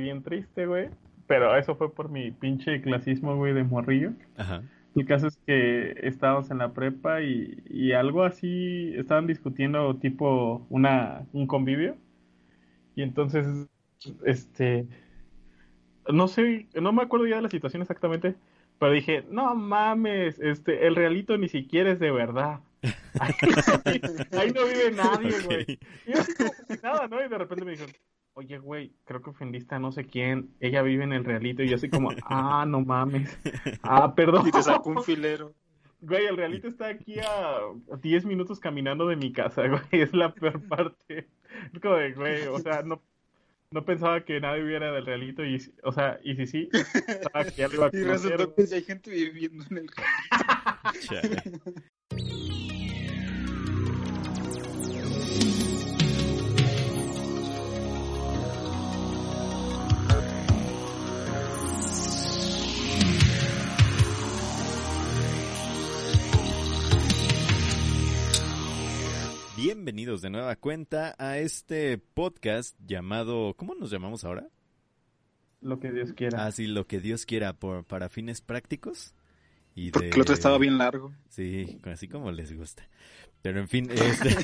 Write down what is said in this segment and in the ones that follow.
bien triste, güey. Pero eso fue por mi pinche clasismo, güey, de morrillo. Ajá. El caso es que estábamos en la prepa y, y algo así, estaban discutiendo tipo una, un convivio. Y entonces, este, no sé, no me acuerdo ya de la situación exactamente, pero dije, no mames, este, el realito ni siquiera es de verdad. Ahí no vive nadie, güey. Y yo así como nada, ¿no? Y de repente me dijeron, oye, güey, creo que ofendiste a no sé quién. Ella vive en el realito. Y yo así como, ah, no mames. Ah, perdón. Y te sacó un filero. Güey, el realito está aquí a 10 minutos caminando de mi casa, güey. Es la peor parte. Es como de, güey, o sea, no, no pensaba que nadie viviera del realito. Y, si- o sea, y si sí, pensaba que ya lo iba a Y resultó que hay gente viviendo en el Chale. Bienvenidos de nueva cuenta a este podcast llamado... ¿Cómo nos llamamos ahora? Lo que Dios quiera. Ah, sí, lo que Dios quiera por, para fines prácticos. Y Porque de- el otro estaba bien largo. Sí, así como les gusta. Pero en fin, este...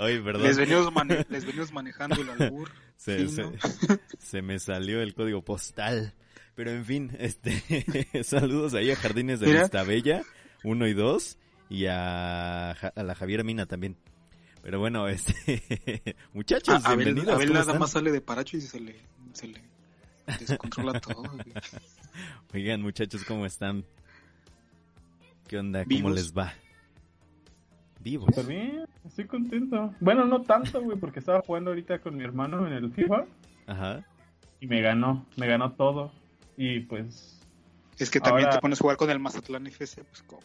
Oye, perdón. Les venimos, mane- les venimos manejando el albur. Se, fino. se- se me salió el código postal. Pero en fin, este saludos ahí a Jardines de. Vista Bella, 1 y 2, y a, a la Javiera Mina también. Pero bueno, este muchachos, A- Abel, bienvenidos. Abel ¿cómo nada están? más sale de paracho y se le, se le descontrola todo. güey. Oigan, muchachos, ¿cómo están? ¿Qué onda? ¿Cómo Vivos. les va? Vivos. Súper bien, estoy contento. Bueno, no tanto, güey, porque estaba jugando ahorita con mi hermano en el FIFA Ajá. y me ganó, me ganó todo. Y pues, Es que también Ahora- te pones a jugar con el Mazatlán FC, pues como.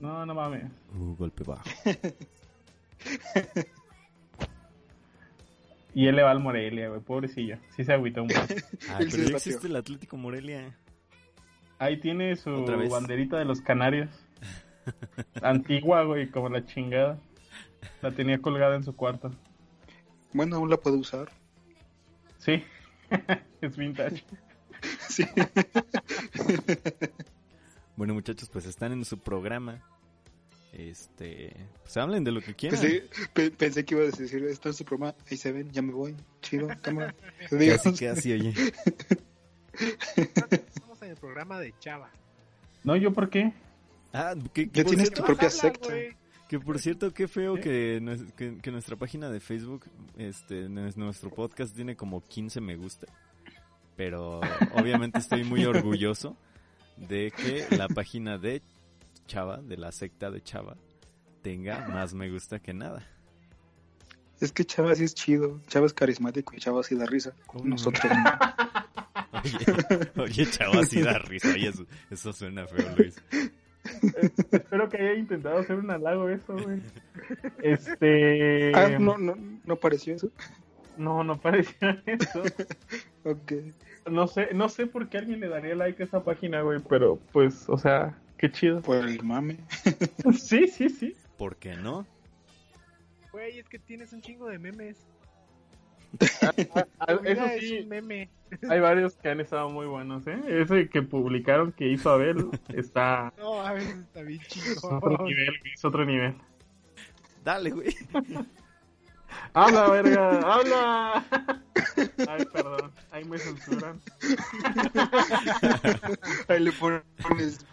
No, no mames. Uh, golpe bajo. Y él le va al Morelia, güey, pobrecillo. Sí se agüitó un poco. Ah, pero ya batió. existe el Atlético Morelia. Ahí tiene su banderita de los canarios. Antigua, güey, como la chingada. La tenía colgada en su cuarto. Bueno, aún la puedo usar. Sí, es vintage. Sí. Bueno, muchachos, pues están en su programa. Este, pues hablen de lo que quieran. Pensé, pe- pensé que iba a decir, está en su programa, ahí se ven, ya me voy, chido, cámara. Adiós. Casi, casi, oye. Estamos en el programa de Chava. No, ¿yo por qué? Ah, que, que Ya tienes cierto, tu propia secta. que por cierto, qué feo ¿Sí? que, que, que nuestra página de Facebook, este, nues- nuestro podcast tiene como 15 me gusta. Pero obviamente estoy muy orgulloso de que la página de Chava, de la secta de Chava, tenga más me gusta que nada. Es que Chava sí es chido, Chava es carismático y Chava sí da risa. Mm. Nosotros no. Oye, oye, Chava, sí da risa. Oye, eso, eso suena feo, Luis. Espero que haya intentado hacer un halago eso, güey. Este... Ah, no, no, no pareció eso. No, no parecía eso. Ok. No sé, no sé por qué alguien le daría like a esa página, güey, pero pues, o sea, qué chido. Por el mame. Sí, sí, sí. ¿Por qué no? Güey, es que tienes un chingo de memes. Ah, Tu Eso es sí, meme. hay varios que han estado muy buenos, ¿eh? Ese que publicaron que hizo Abel está No, a veces está bien es otro chido. nivel, es otro nivel. Dale, güey. ¡Habla, verga! ¡Habla! Ay, perdón, ahí me censuran. Ahí le pones.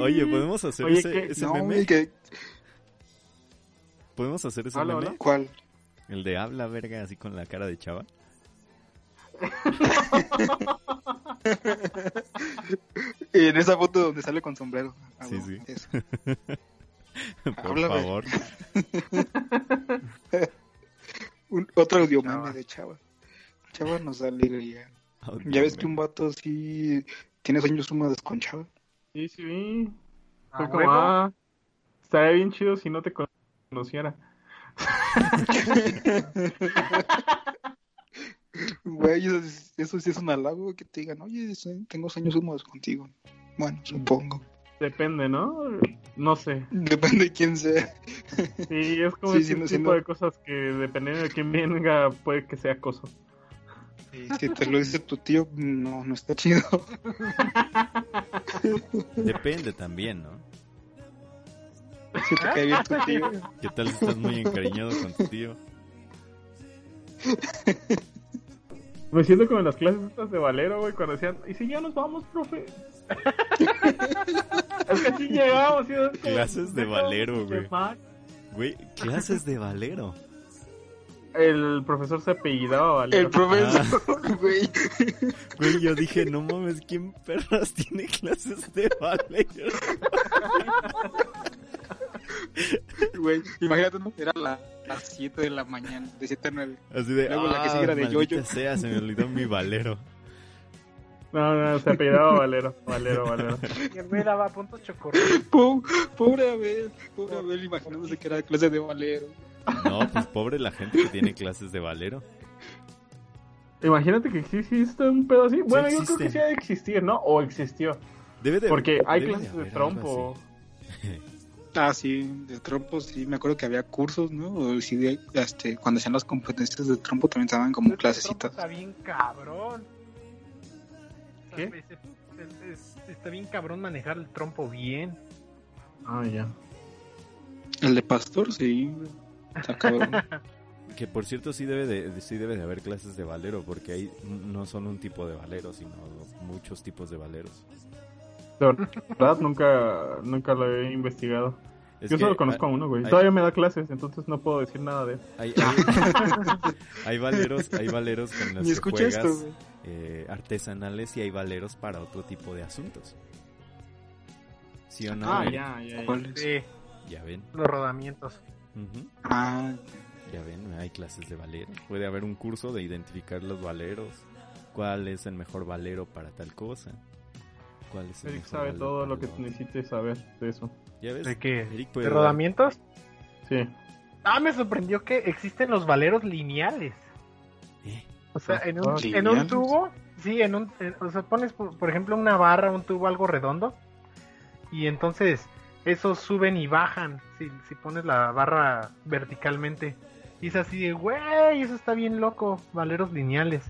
Oye, ¿podemos hacer Oye, ese, ese No, meme? que... ¿Podemos hacer ese Habla, meme? habla. ¿Cuál? El de habla verga así con la cara de chava. En esa foto donde sale con sombrero. Ah, Sí, no, sí. eso. Por favor. Un- otro audio Chava. meme de Chava. Chava nos alegría. Ya ves que un vato así tiene sueños húmedos con Chava. Sí, sí, vi. Fue ¿A como, huevo? ah, estaría bien chido si no te conociera. Güey, eso, es- eso sí es un halago que te digan, oye, sí, tengo sueños húmedos contigo. Bueno, supongo. Depende, ¿no? No sé. Depende de quién sea. Sí, es como Sí, ese siendo- tipo siendo- de cosas que dependiendo de quién venga puede que sea acoso. Sí, si te lo dice tu tío, no, no está chido. Depende también, ¿no? Si te cae bien tu tío. ¿Qué tal si estás muy encariñado con tu tío? Me siento como en las clases estas de Valero, güey, cuando decían, ¿y si ya nos vamos, profe? es que así llegamos. ¿sí? Clases de "Déjame Valero, güey". llamar". Güey, clases de valero. El profesor se apellidaba Valero. El profesor, güey. Güey, yo dije, no mames, ¿quién perras tiene clases de valero? Güey, imagínate, ¿no? Era la- las 7 de la mañana, de 7 a 9. Así de, Luego la que ah, sigue era de maldita Yoyo. sea, se me olvidó mi valero. No, no, se apellidaba Valero. Valero, Valero. Y el güey daba puntos chocorrones. Po- Pobre Abel, pobre Abel, imaginándose que era clase de valero. No, pues pobre la gente que tiene clases de valero. Imagínate que sí existe un pedo así. Bueno, yo creo que sí ha de existir, ¿no? O existió. Debe de Porque hay debe clases de haber trompo. Ah, sí, de trompo, sí, me acuerdo que había cursos, ¿no? O sí, de- este, cuando hacían las competencias de trompo también estaban como trompo clasecitas. Está bien cabrón. Está bien cabrón manejar el trompo bien. Ah, ya. El de pastor, sí. Está cabrón. Que por cierto sí debe de, sí debe de haber clases de valero, porque hay no son un tipo de valero, sino muchos tipos de valeros. De verdad, nunca, nunca lo he investigado. Es Yo que solo conozco a uno, güey. hay- Todavía me da clases, entonces no puedo decir nada de él. Hay, hay- hay valeros, hay valeros con que escuché juegas esto, eh, artesanales y hay valeros para otro tipo de asuntos. ¿Sí o no? Ah, ya, ya. ya. ¿Cuál es? Sí, Ya ven, los rodamientos. Ah, ya ven, hay clases de valero. Puede haber un curso de identificar los valeros. ¿Cuál es el mejor valero para tal cosa? ¿Cuál es el Eric mejor sabe todo lo que necesites saber de eso. ¿Ya ves? ¿De qué? Eric puede ¿De dar- rodamientos? Sí. Ah, me sorprendió que existen los valeros lineales. ¿Eh? O sea, en un, en un tubo, sí, en un, en- o sea, pones por, por ejemplo una barra, un tubo algo redondo, y entonces esos suben y bajan si, si pones la barra verticalmente. Y es así de, güey, eso está bien loco, valeros lineales.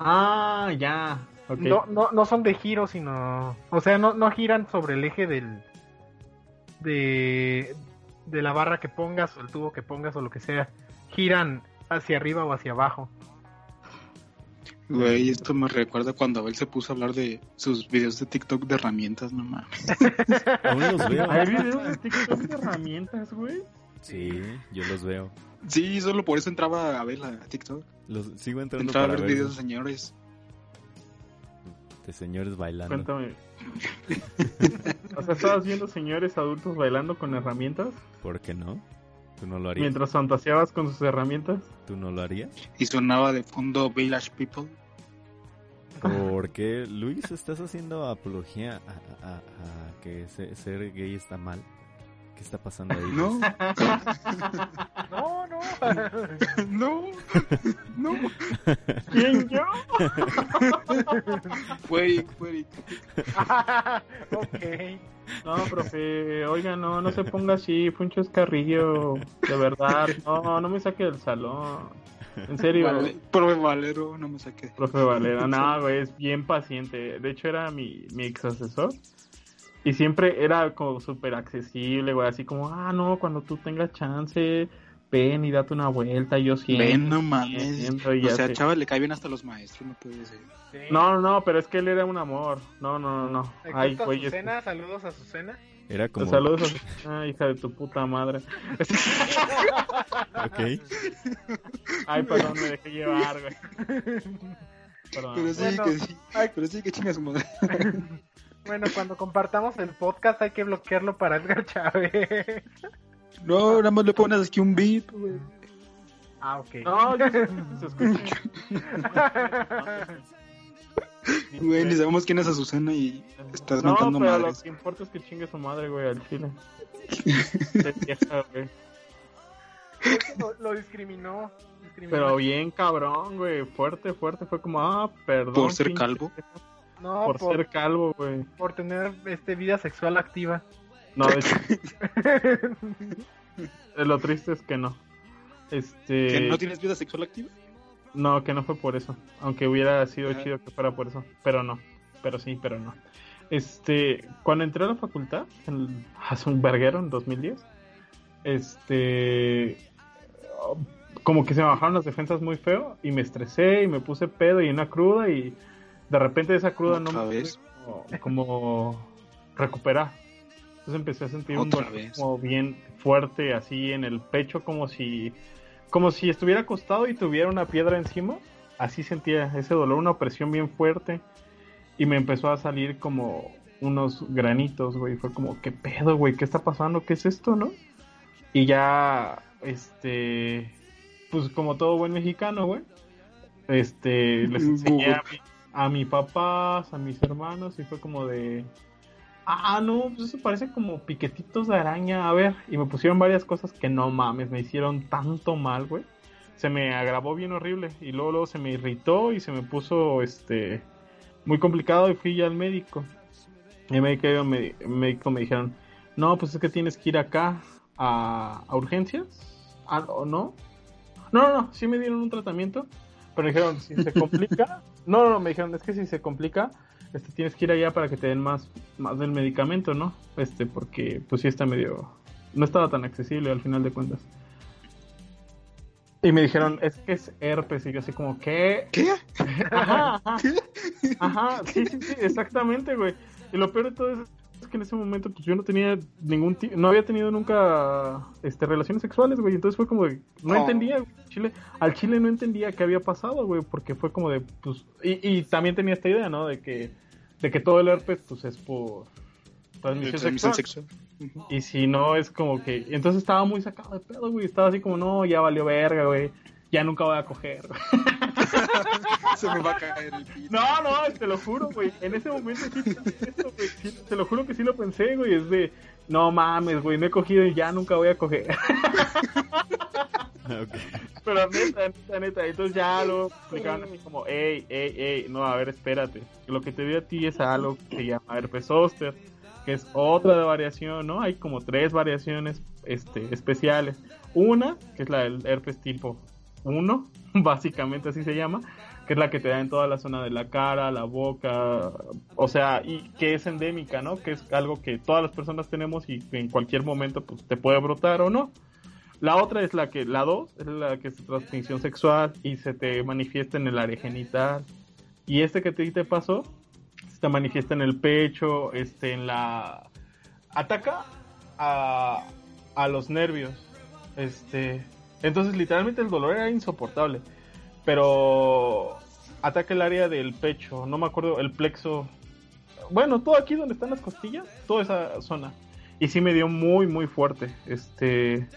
Ah, ya. No, no, no son de giro, sino, o sea, no, no giran sobre el eje del, de, de la barra que pongas o el tubo que pongas o lo que sea. Giran hacia arriba o hacia abajo. güey, esto me recuerda cuando Abel se puso a hablar de sus videos de TikTok de herramientas, no mames. Aún los veo. Hay videos de TikTok de herramientas, güey. Sí, yo los veo. Sí, solo por eso entraba Abel a TikTok. Los sigo entrando Entraba a para ver ver videos de señores. de señores bailando. Cuéntame. o sea, estabas viendo señores adultos bailando con herramientas ¿Por qué no? ¿Tú no lo harías? mientras fantaseabas con sus herramientas. ¿Tú no lo harías? Y sonaba de fondo Village People. ¿Por qué, Luis, estás haciendo apología a, a- a que se- ser gay está mal? ¿Qué está pasando ahí? No, No, no. no, no. ¿Quién yo? Fue Eric, fue Eric. ok. No, profe, oiga, no, no se ponga así, fue un chascarrillo, de verdad, no, no me saque del salón, en serio, Vale, profe Valero, no me saqué. profe Valera, no, güey, es bien paciente, de hecho era mi, mi ex asesor, y siempre era como súper accesible, güey, así como, ah, no, cuando tú tengas chance, ven y date una vuelta, yo siempre, Ven, no mames. siempre, O sea, chaval, le cae bien hasta los maestros, no puede ser. Sí. No, no, pero es que él era un amor, no, no, no, no, ay, güey, Azucena, saludos a Azucena. Era como... Saludos a ah, hija de tu puta madre. Ok. Ay, perdón, me dejé llevar, güey. Perdón. Pero sí, Bueno, que sí. ay. Pero sí, que chinga su madre. Bueno, cuando compartamos el podcast hay que bloquearlo para Edgar Chávez. No, nada más le pones aquí un beat, güey. Ah, ok. No, yo se escucha. Güey, ni sabemos quién es Azucena y estás No, mentando pero lo que importa es que chingue su madre, güey, al chile. Es vieja, güey. lo, lo discriminó. discriminó. Pero bien cabrón, güey. Fuerte, fuerte. Fue como, ah, perdón. Por ser pinche calvo. No, Por, por, ser calvo, güey. por tener este vida sexual activa. No, de hecho. lo triste es que no. Este... ¿Que no tienes vida sexual activa? No, que no fue por eso. Aunque hubiera sido chido que fuera por eso. Pero no. Pero sí, pero no. Este, cuando entré a la facultad, en, hace un verguero, en 2010, este, como que se me bajaron las defensas muy feo y me estresé y me puse pedo y una cruda y de repente esa cruda no me como, como, recuperar. Entonces empecé a sentir un dolor como bien fuerte así en el pecho como si como si estuviera acostado y tuviera una piedra encima. Así sentía ese dolor, una opresión bien fuerte y me empezó a salir como unos granitos, güey. Fue como, ¿qué pedo, güey? ¿Qué está pasando? ¿Qué es esto, no? Y ya, este, pues como todo buen mexicano, güey, este, les enseñé a mi, papás, a mis hermanos, y fue como de, ah, no, pues eso parece como piquetitos de araña, a ver, y me pusieron varias cosas que no mames, me hicieron tanto mal, güey. Se me agravó bien horrible y luego, luego se me irritó y se me puso, este, muy complicado y fui ya al médico. Y el médico me, médico me dijeron, no, pues es que tienes que ir acá a, urgencias. Ah, ¿O no? No, no, no, sí me dieron un tratamiento, pero dijeron, si se complica, no, no, me dijeron, es que si se complica, este, tienes que ir allá para que te den más, más del medicamento, ¿no? Este, porque pues sí está medio, no estaba tan accesible al final de cuentas. Y me dijeron, es que es herpes. Y yo así como, ¿qué? ¿Qué? Ajá, ajá. Ajá, sí, sí, sí, exactamente, güey. Y lo peor de todo es que en ese momento pues yo no tenía ningún no había tenido nunca este relaciones sexuales, güey, entonces fue como de, no oh. entendía, Chile, al Chile no entendía qué había pasado, güey, porque fue como de pues y, y también tenía esta idea, ¿no? De que de que todo el herpes pues es por transmisión sexual. Y si no, es como que. Entonces estaba muy sacado de pedo, güey. Estaba así como, no, ya valió verga, güey. Ya nunca voy a coger. Se me va a caer el pito. No, no, te lo juro, güey. En ese momento sí eso, güey. te lo juro que sí lo pensé, güey. Es de, no mames, güey, no he cogido y ya nunca voy a coger. Pero neta, neta, neta. Entonces ya lo explicaban así como, ey, ey, ey, no, a ver, espérate. Lo que te dio a ti es algo que se llama herpes zóster que es otra de variación, ¿no? Hay como tres variaciones este, especiales. Una, que es la del herpes tipo 1, básicamente así se llama, que es la que te da en toda la zona de la cara, la boca, o sea, y que es endémica, ¿no? Que es algo que todas las personas tenemos y que en cualquier momento pues, te puede brotar o no. La otra es la que, la 2, es la que es transmisión sexual y se te manifiesta en el área genital. Y este que te, te pasó se manifiesta en el pecho, este, en la... Ataca a, a los nervios. Este, entonces literalmente el dolor era insoportable. Pero ataca el área del pecho, no me acuerdo, el plexo. Bueno, todo aquí donde están las costillas, toda esa zona. Y sí me dio muy, muy fuerte. Este,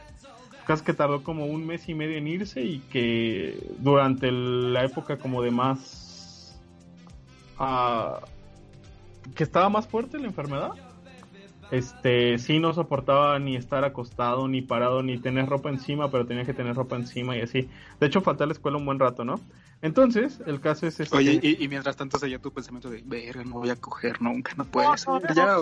casi que tardó como un mes y medio en irse y que durante la época como de más... Uh, que estaba más fuerte la enfermedad, este, sí no soportaba ni estar acostado, ni parado, ni tener ropa encima, pero tenía que tener ropa encima y así. De hecho, falté a la escuela un buen rato, ¿no? Entonces, el caso es este... Oye, y, mientras tanto seguía tu pensamiento de, verga, no voy a coger nunca, no puede ser, ya,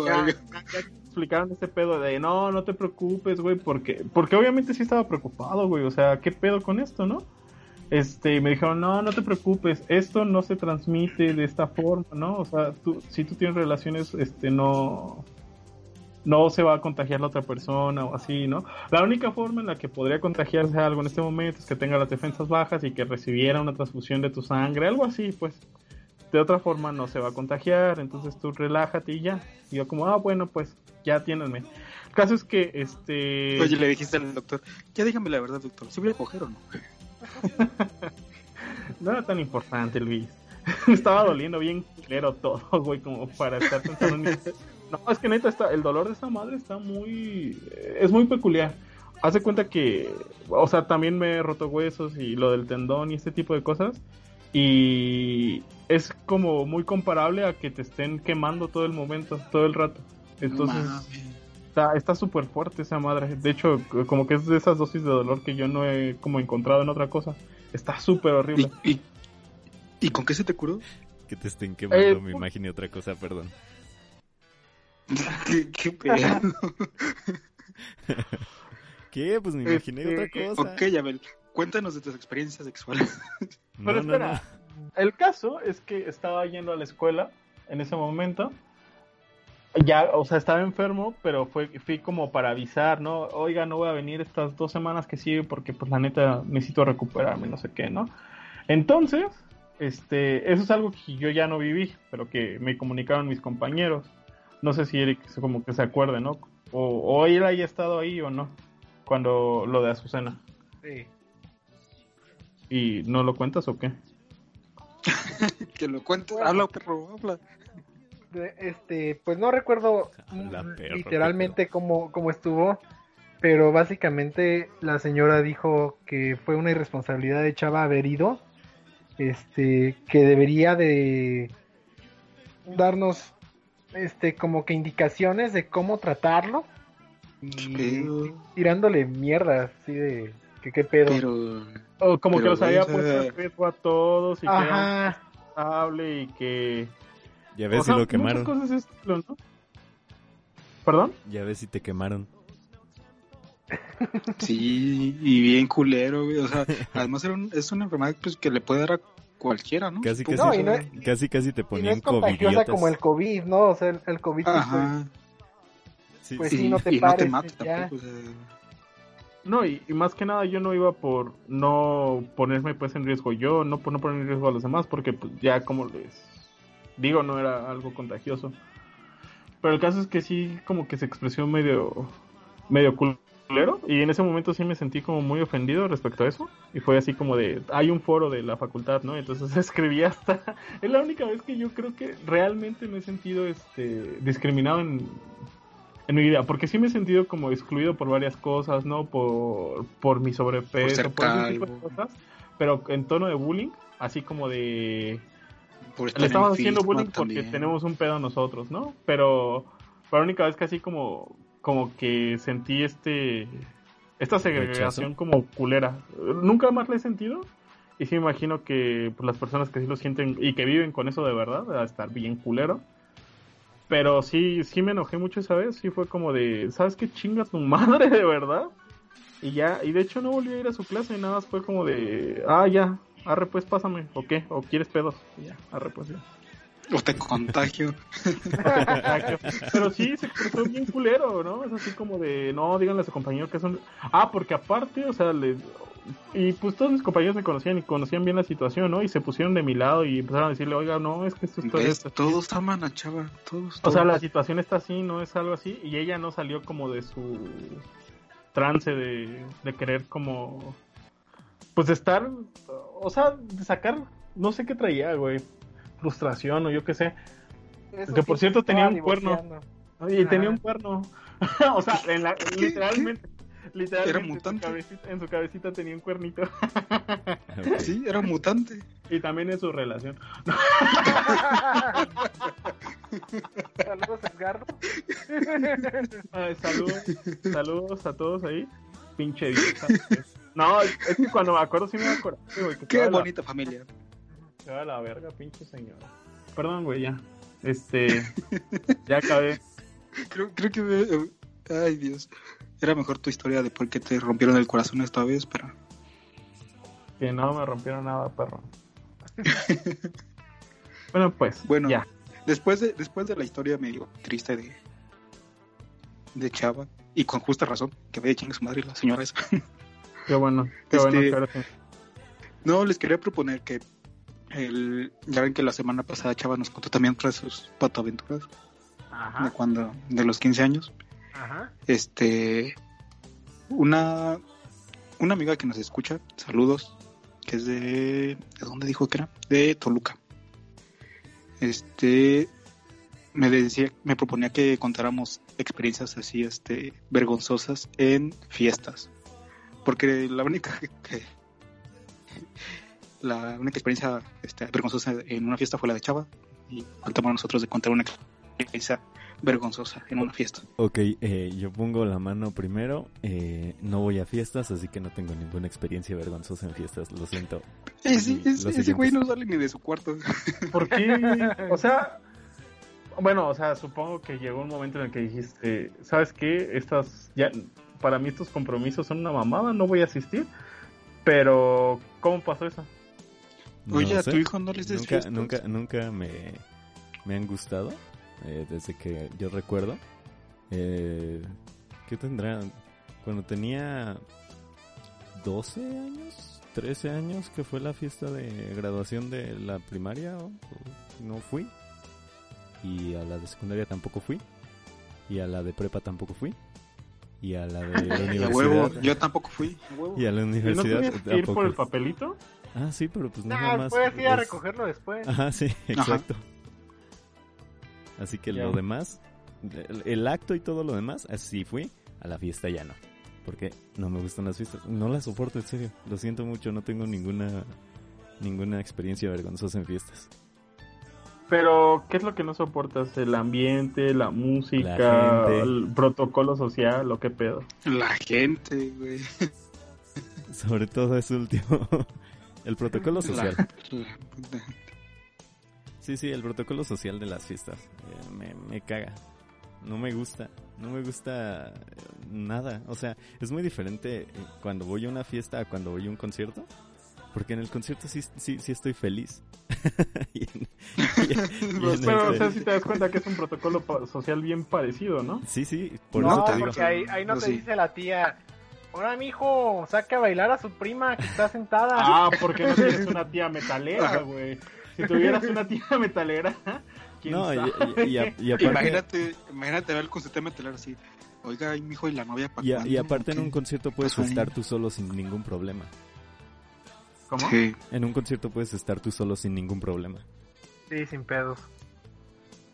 explicaron ese pedo de, no, no te preocupes, güey, porque, porque obviamente sí estaba preocupado, güey, o sea, ¿qué pedo con esto, no? este, me dijeron, no, no te preocupes, esto no se transmite de esta forma, ¿no? O sea, tú, si tú tienes relaciones, este, no, no se va a contagiar la otra persona o así, ¿no? La única forma en la que podría contagiarse algo en este momento es que tenga las defensas bajas y que recibiera una transfusión de tu sangre, algo así, pues. De otra forma no se va a contagiar, entonces tú relájate y ya. Y yo como, ah, bueno, pues ya tiéndenme. El caso es que, este... Oye, le dijiste al doctor, ya dígame la verdad, doctor, ¿se voy a coger o no? no era tan importante, Luis. Me estaba doliendo bien claro todo, güey, como para estar pensando en No, es que neta, está, el dolor de esta madre está muy... Es muy peculiar. Hace cuenta que... O sea, también me he roto huesos y lo del tendón y este tipo de cosas. Y es como muy comparable a que te estén quemando todo el momento, todo el rato. Entonces... Está súper fuerte esa madre. De hecho, como que es de esas dosis de dolor que yo no he como encontrado en otra cosa. Está súper horrible. ¿Y, ¿Y, con qué se te curó? Que te estén quemando, eh, me imaginé otra cosa, perdón. ¿Qué, qué pedo? ¿Qué? Pues me imaginé Este, otra cosa. ok, Abel, cuéntanos de tus experiencias sexuales. No, Pero no, espera, el caso es que estaba yendo a la escuela en ese momento. Ya, o sea, estaba enfermo, pero fue, fui como para avisar, ¿no? Oiga, no voy a venir estas dos semanas que siguen porque, pues, la neta, necesito recuperarme, no sé qué, ¿no? Entonces, este, eso es algo que yo ya no viví, pero que me comunicaron mis compañeros. No sé si Eric se- como que se acuerde, ¿no? O, o él haya estado ahí o no, cuando lo de Azucena. Sí. ¿Y no lo cuentas o qué? que lo cuentes. Bueno. Habla, perro, habla. Este, pues no recuerdo literalmente cómo, cómo estuvo, pero básicamente la señora dijo que fue una irresponsabilidad de Chava haber ido, este, que debería de darnos, este, como que indicaciones de cómo tratarlo y Pero, tirándole mierda, así de que qué pedo. pero, O como que Pero, los había puesto sea- en riesgo a todos y que y que... Ya ves o si lo quemaron. cosas de ese estilo, ¿no? ¿Perdón? Ya ves si te quemaron. sí, y bien culero, güey. O sea, además era un- es una enfermedad pues, que le puede dar a cualquiera, ¿no? Casi, casi, No, y no- casi, casi te no ponían es contagiosa covidiotas. como el COVID, ¿no? O sea, el, el COVID pues. Sí, Pues sí. no te y no te pares, mata ya. tampoco. O sea, No, y, y más que nada yo no iba por no ponerme pues en riesgo yo, no por no poner en riesgo a los demás, porque pues, ya como les digo, no era algo contagioso. Pero el caso es que sí como que se expresó medio medio culero y en ese momento sí me sentí como muy ofendido respecto a eso y fue así como de hay un foro de la facultad, ¿no? Entonces escribí hasta es la única vez que yo creo que realmente me he sentido este discriminado en en mi vida, porque sí me he sentido como excluido por varias cosas, ¿no? Por, por mi sobrepeso, ser por, ese tipo de cosas, pero en tono de bullying, así como de... por Le estamos en haciendo bullying porque también. tenemos un pedo nosotros, ¿no? Pero fue la única vez que así como, como que sentí este... Esta segregación como culera. Nunca más la he sentido. Y sí me imagino que pues, las personas que sí lo sienten y que viven con eso de verdad, va a estar bien culero. Pero sí, sí me enojé mucho esa vez. Sí fue como de, ¿sabes qué chinga tu madre de verdad? Y ya, y de hecho no volví a ir a su clase. Nada más fue como de, ah, ya, arre pues pásame. ¿O qué? ¿O quieres pedos? Y ya, arre pues ya. O te contagio. Pero sí, se expresó bien culero, ¿no? Es así como de, no, díganle a su compañero que son... Ah, porque aparte, o sea, les... Y pues todos mis compañeros me conocían y conocían bien la situación, ¿no? Y se pusieron de mi lado y empezaron a decirle, oiga, no, es que esto está... Así". Todos aman a Chava. Todos. O sea, todos. la situación está así, no es algo así. Y ella no salió como de su trance de, de querer como... Pues de estar... O sea, de sacar... No sé qué traía, güey. Frustración o yo qué sé. Eso Que por cierto tenía un cuerno. Y Ajá. tenía un cuerno. o sea, en la, literalmente. Literalmente Era en su, mutante. cabecita, en su cabecita tenía un cuernito. Sí, era mutante. y también en su relación. Saludos, Edgardo. Ay, saludos, saludos a todos ahí. Pinche vieja. No, es que cuando me acuerdo sí me acuerdo. Qué la- bonita familia. Se va a la verga, pinche señora. Perdón, güey, ya. Este. Ya acabé. Creo, creo que... me- Ay, Dios. Era mejor tu historia de por qué te rompieron el corazón esta vez, pero... Que no me rompieron nada, perro. bueno, pues. Bueno, ya. Después de, después de la historia medio triste de, de Chava, y con justa razón, que vaya chingue su madre la señora esa. Qué bueno. Qué Este, bueno que sí. No, les quería proponer que el, ya ven que la semana pasada Chava nos contó también otra de sus patoaventuras de Ajá, cuando, de los 15 años. ajá. Este, una, una amiga que nos escucha, saludos, que es de, ¿de dónde dijo que era? De Toluca. Este, me decía, me proponía que contáramos experiencias así, este, vergonzosas en fiestas. Porque la única que, la única experiencia este, vergonzosa en una fiesta fue la de Chava y faltamos a nosotros de contar una experiencia vergonzosa en una fiesta. Ok, eh, yo pongo la mano primero. Eh, no voy a fiestas, así que no tengo ninguna experiencia vergonzosa en fiestas. Lo siento. Ese, güey no sale ni de su cuarto. ¿Por qué? O sea, Bueno, o sea, supongo que llegó un momento en el que dijiste, ¿sabes qué? Estas, ya, para mí estos compromisos son una mamada, no voy a asistir. Pero, ¿cómo pasó eso? No Oye, a tu hijo no les des nunca, fiestas. nunca, nunca me, me han gustado eh, desde que yo recuerdo. Eh, ¿Qué tendrá? Cuando tenía 12 años, 13 años, que fue la fiesta de graduación de la primaria, o- o no fui. Y a la de secundaria tampoco fui. Y a la de prepa tampoco fui. Y a la de la Y a huevo, universidad. yo tampoco fui. a huevo. Y a la ¿Y no universidad tenías que ir por el papelito? Ah, sí, pero pues no Nah, nada más. puedes ir a es- recogerlo después. Ajá, sí, exacto. Así que Ya. lo demás, el, el acto y todo lo demás, así fui. A la fiesta ya no. Porque no me gustan las fiestas. No las soporto, en serio. Lo siento mucho, no tengo ninguna ninguna experiencia vergonzosa en fiestas. Pero, ¿qué es lo que no soportas? ¿El ambiente, la música, La gente. el protocolo social o qué pedo? La gente, güey. Sobre todo ese último. el protocolo social. Sí, sí, el protocolo social de las fiestas. eh, me, me caga. No me gusta. No me gusta eh, nada. O sea, es muy diferente eh, cuando voy a una fiesta a cuando voy a un concierto. Porque en el concierto sí, sí, sí estoy feliz. Y en- y en- y en Pero, o el- sea, si te das cuenta que es un protocolo social bien parecido, ¿no? Sí, sí, por no, eso te digo. porque ahí, ahí no No, te sí. dice la tía, ahora mijo, saque a bailar a su prima que está sentada. Ah, porque no tienes una tía metalera, güey. Si tuvieras una tía metalera, ¿quién No, sabe? y- y a- y aparte, Imagínate, imagínate ver con su tema telar así. Oiga, mi hijo y la novia para y, a- y aparte en un concierto puedes Ajá. estar tú solo sin ningún problema. ¿Cómo? Sí. En un concierto puedes estar tú solo sin ningún problema. Sí, sin pedos.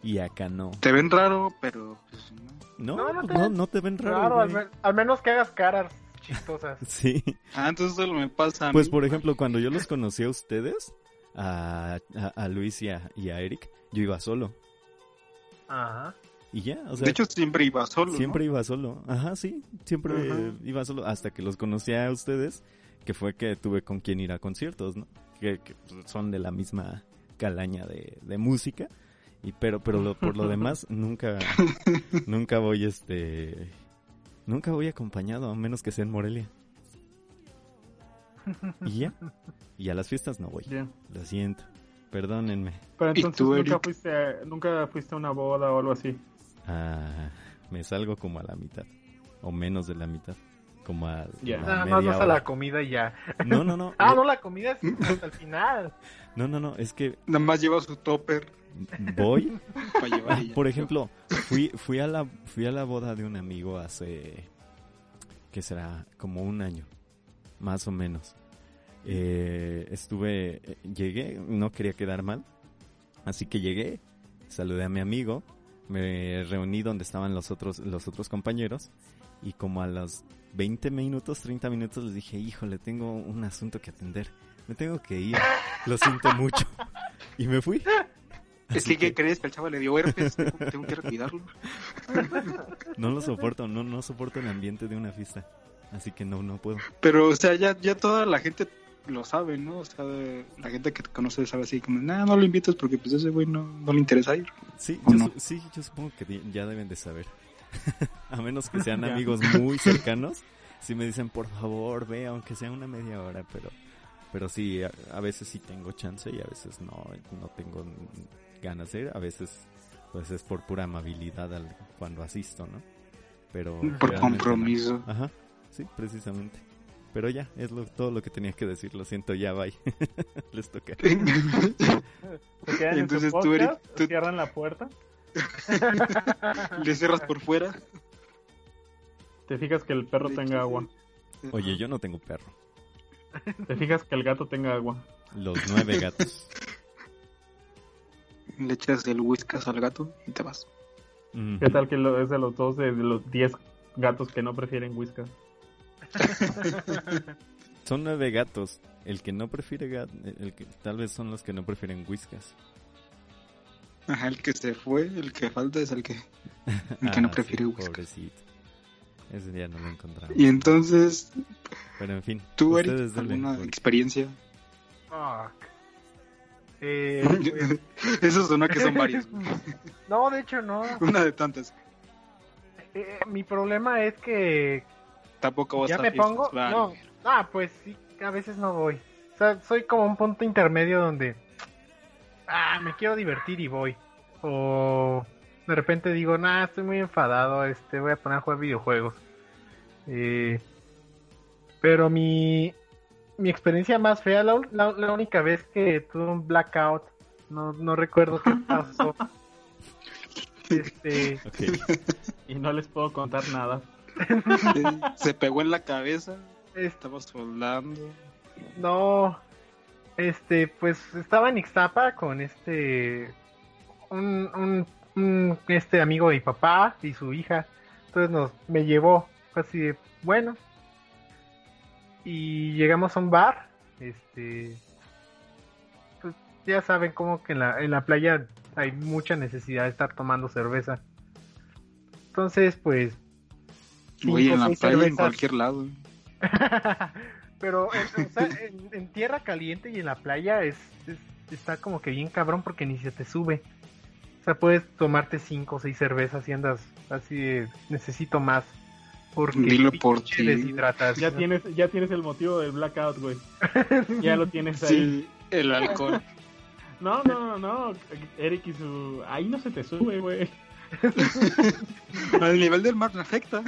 Y acá no. Te ven raro, pero pues, no. No, No, no te no, ven- no te ven raro. Claro, al, güey. me- al menos que hagas caras chistosas. Sí. Ah, entonces solo me pasa a Pues mí. por ejemplo, cuando yo los conocí a ustedes, a, a, a Luis y a, y a Eric, yo iba solo. Ajá. Y ya, o sea, de hecho, siempre iba solo. siempre ¿no? iba solo. Ajá, sí, siempre Ajá. iba solo hasta que los conocí a ustedes, que fue que tuve con quien ir a conciertos, ¿no? Que, que, son de la misma calaña de, de música. Y pero pero lo- por lo demás nunca nunca voy este nunca voy acompañado a menos que sea en Morelia. Y ya. Y a las fiestas no voy. Lo siento. Perdónenme. Pero ¿Y entonces tú, nunca fuiste, a, nunca fuiste a una boda o algo así. Ah, me salgo como a la mitad. O menos de la mitad. Como a Ya. la Nada más vas a la comida y ya. No, no, no. Ah, eh, no, la comida es hasta el final. no, no, no. Es que Nada más lleva su topper voy. Por ejemplo, fui, fui, a la, fui a la boda de un amigo hace. ¿Qué será? Como un año. Más o menos. Eh, estuve. eh, Llegué, no quería quedar mal. Así que llegué, saludé a mi amigo, me reuní donde estaban los otros, los otros compañeros. Y como a los 20 minutos, 30 minutos les dije, híjole, tengo un asunto que atender. Me tengo que ir. Lo siento mucho. Y me fui. Es Así que, ¿qué crees? Que el chavo le dio herpes. Tengo, que recuidarlo. No lo soporto, no, no soporto el ambiente de una fiesta. Así que no, no puedo. Pero, o sea, ya, ya toda la gente lo sabe, ¿no? O sea, la gente que te conoce sabe así como, nah, no lo invites porque pues ese güey no, no le interesa ir. Sí, ¿O yo, no? sí, yo supongo que ya deben de saber. a menos que sean amigos muy cercanos. Si me dicen, por favor, ve, aunque sea una media hora, pero pero sí, a, a veces sí tengo chance y a veces no, no tengo ganas de ir. A veces, pues es por pura amabilidad al- cuando asisto, ¿no? Pero Por compromiso. no. Ajá, sí, precisamente. Pero ya, es lo, todo lo que tenía que decir. Lo siento, ya, bye. Les toca. Se quedan en Entonces su tú, podcast, tú- cierran la puerta. Le cerras por fuera. Te fijas que el perro tenga agua. Oye, yo no tengo perro. Te fijas que el gato tenga agua. Los nueve gatos. Le echas el whiskas al gato y te vas. Ujú. ¿Qué tal que lo, es de los dos, de, de los 10 gatos que no prefieren whiskas? Son nueve gatos. El que no prefiere gato, el que tal vez son los que no prefieren whiskas. Ajá, el que se fue, el que falta es el que, el que no Ah, prefiere sí, whiskas. Pobrecito. Ese día no lo encontramos. Y entonces, Pero en fin. tú, Eric, ¿alguna experiencia? Fuck. Eh, Eso sonó que son varios. no, de hecho no. Una de tantas. Eh, mi problema es que Tampoco vas ya a me fiestas, pongo. vale. No, ah, pues sí, a veces no voy. O sea, soy como un punto intermedio donde. Ah, me quiero divertir y voy. O de repente digo, nah, estoy muy enfadado, este, voy a poner a jugar videojuegos. Eh, pero mi, mi experiencia más fea, la, la- la única vez que tuve un blackout, no, no recuerdo qué pasó. Este. Y no les puedo contar nada. Se pegó en la cabeza, estaba soldando. No, este, pues estaba en Ixtapa con este, un, un, un, este amigo de mi papá y su hija. Entonces nos, me llevó, fue así de, bueno. Y llegamos a un bar, este, pues ya saben como que en la, en la playa hay mucha necesidad de estar tomando cerveza. Entonces, pues, Oye, en la playa, en cualquier lado. Pero en, o sea, en- en tierra caliente y en la playa es, es- está como que bien cabrón porque ni se te sube. O sea, puedes tomarte cinco o seis cervezas y andas así de necesito más. Porque Dilo por ti. deshidratación. Ya tienes, ya tienes el motivo del blackout, güey. Ya lo tienes ahí. Sí, el alcohol. No, no, no, no. Eric y su. Ahí no se te sube, güey. Al nivel del mar me afecta.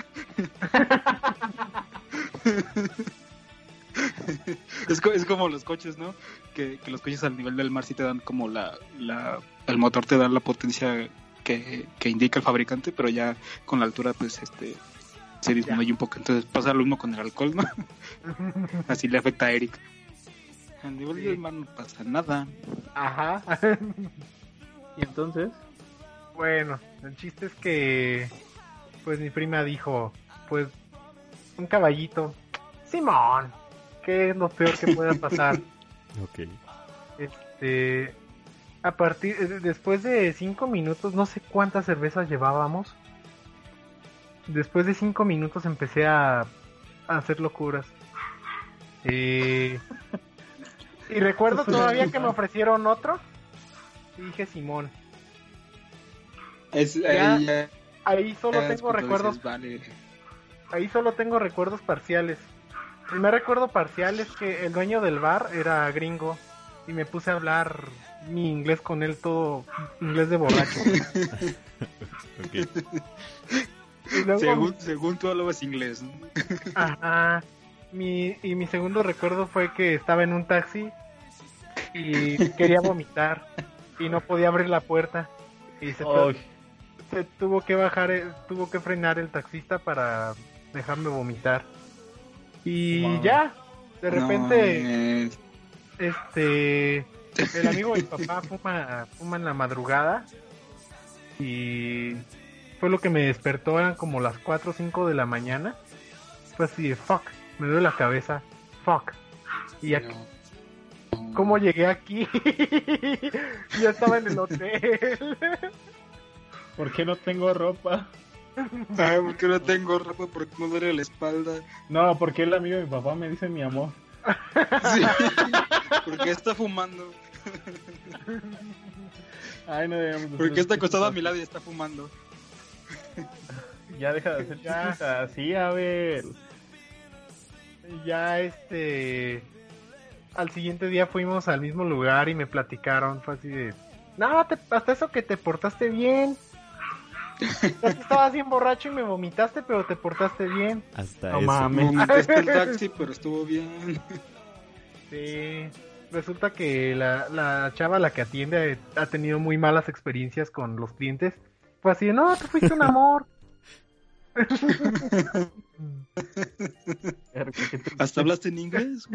es, co- es como los coches, ¿no? Que, que los coches al nivel del mar sí te dan como la, la el motor te da la potencia que, que indica el fabricante, pero ya con la altura pues este se disminuye un poco. Entonces pasa lo mismo con el alcohol, ¿no? Así le afecta a Eric. Al nivel Sí. del mar no pasa nada. Ajá. Y entonces. bueno, el chiste es que pues mi prima dijo, pues un caballito. Simón, ¿qué es lo peor que pueda pasar? Ok. Este, a partir, eh, después de cinco minutos, no sé cuántas cervezas llevábamos. Después de cinco minutos empecé a, a hacer locuras. Eh, y recuerdo todavía que me ofrecieron otro. Y dije Simón. Es, Ya, ahí ya- Ahí solo tengo recuerdos, dices, vale. ahí solo tengo recuerdos parciales. El primer recuerdo parcial es que el dueño del bar era gringo y me puse a hablar mi inglés con él todo inglés de borracho. Y luego, Según, según tú hablabas inglés, ¿no? ajá, mi, y mi segundo recuerdo fue que estaba en un taxi y quería vomitar y no podía abrir la puerta y se, tuvo que bajar, eh, tuvo que frenar el taxista para dejarme vomitar. Y Wow. ya, de repente, No, este, el amigo de mi papá fuma, fuma en la madrugada y fue lo que me despertó, eran como las 4 o 5 de la mañana. Fue así de fuck, me duele la cabeza, fuck. Y aquí, no. ¿cómo llegué aquí? ya estaba en el hotel. ¿por qué no tengo ropa? Ay, ¿por qué no tengo ropa? ¿Por qué me duele la espalda? No, porque el amigo de mi papá me dice mi amor. Sí. ¿Por qué está fumando? Ay, no debemos de ¿Por hacer qué está acostado a mi lado y está fumando? Ya deja de hacer Ya. chistes así, a ver. ya este al siguiente día fuimos al mismo lugar y me platicaron fue así de no te- hasta eso que te portaste bien ya que estabas bien borracho y me vomitaste pero te portaste bien Hasta No eso. mames. Vomitaste el taxi, pero estuvo bien. sí resulta que la, la chava la que atiende ha tenido muy malas experiencias con los clientes fue así de, no tú fuiste un amor. ¿Hasta hablaste en inglés?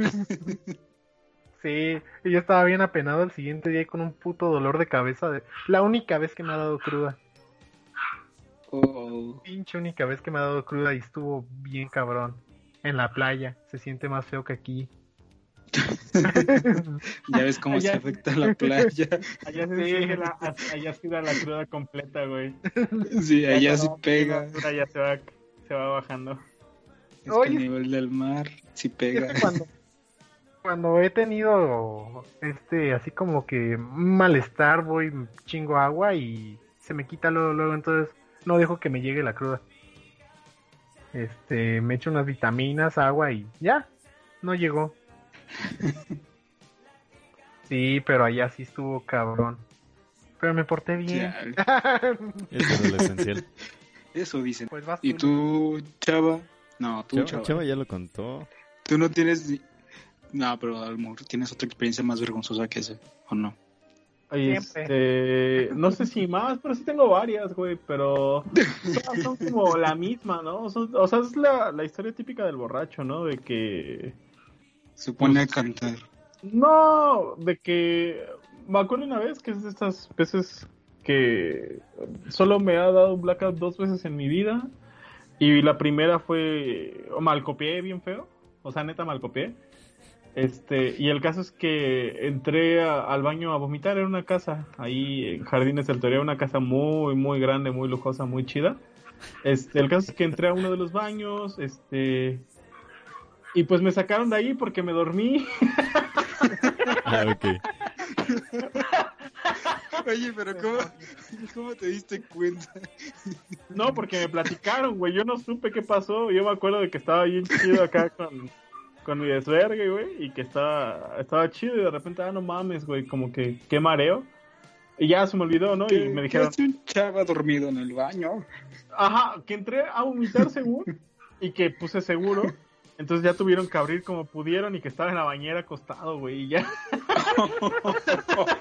Sí, y yo estaba bien apenado el siguiente día y con un puto dolor de cabeza. De... La única vez que me ha dado cruda. Oh, Pinche única vez que me ha dado cruda y estuvo bien cabrón. En la playa. Se siente más feo que aquí. ya ves cómo se Allá- afecta la playa. Allá se siente la, allá sí da la cruda completa, güey. Sí, allá sí No, pega. la cruda ya se va, se va bajando. Es que a nivel del mar sí pega. cuando, cuando he tenido este así como que un malestar voy chingo agua y se me quita luego, luego entonces no dejo que me llegue la cruda este me echo unas vitaminas agua y ya no llegó sí pero allá sí estuvo cabrón. Pero me porté bien. Eso es lo esencial eso dicen. Pues vas y tú chava no tú Chava, chava, Chava ya lo contó. tú no tienes ni- no pero a lo mejor tienes otra experiencia más vergonzosa que esa o no Este, no sé si más, pero sí tengo varias, güey, pero son como la misma, ¿no? Son- o sea, es la, la historia típica del borracho, ¿no? De que... se pone a cantar No, de que... Me acuerdo una vez que es de estas veces que solo me ha dado un blackout dos veces en mi vida y la primera fue... o mal copié bien feo, o sea, neta mal copié. Este, y el caso es que entré a- al baño a vomitar en una casa, ahí en Jardines del Toreo, una casa muy, muy grande, muy lujosa, muy chida. Este, el caso es que entré a uno de los baños, este, y pues me sacaron de ahí porque me dormí. Ah, ok. oye pero cómo cómo te diste cuenta No, porque me platicaron, güey, yo no supe qué pasó, yo me acuerdo de que estaba bien chido acá con, con mi desvergue, güey, y que estaba, estaba chido y de repente, ah, no mames, güey, como que, qué mareo. Y ya se me olvidó, ¿no? Y ¿Qué- me qué dijeron, hace un chava dormido en el baño Ajá, que entré a vomitar según y que puse seguro. Entonces ya tuvieron que abrir como pudieron y que estaba en la bañera acostado, güey, y ya.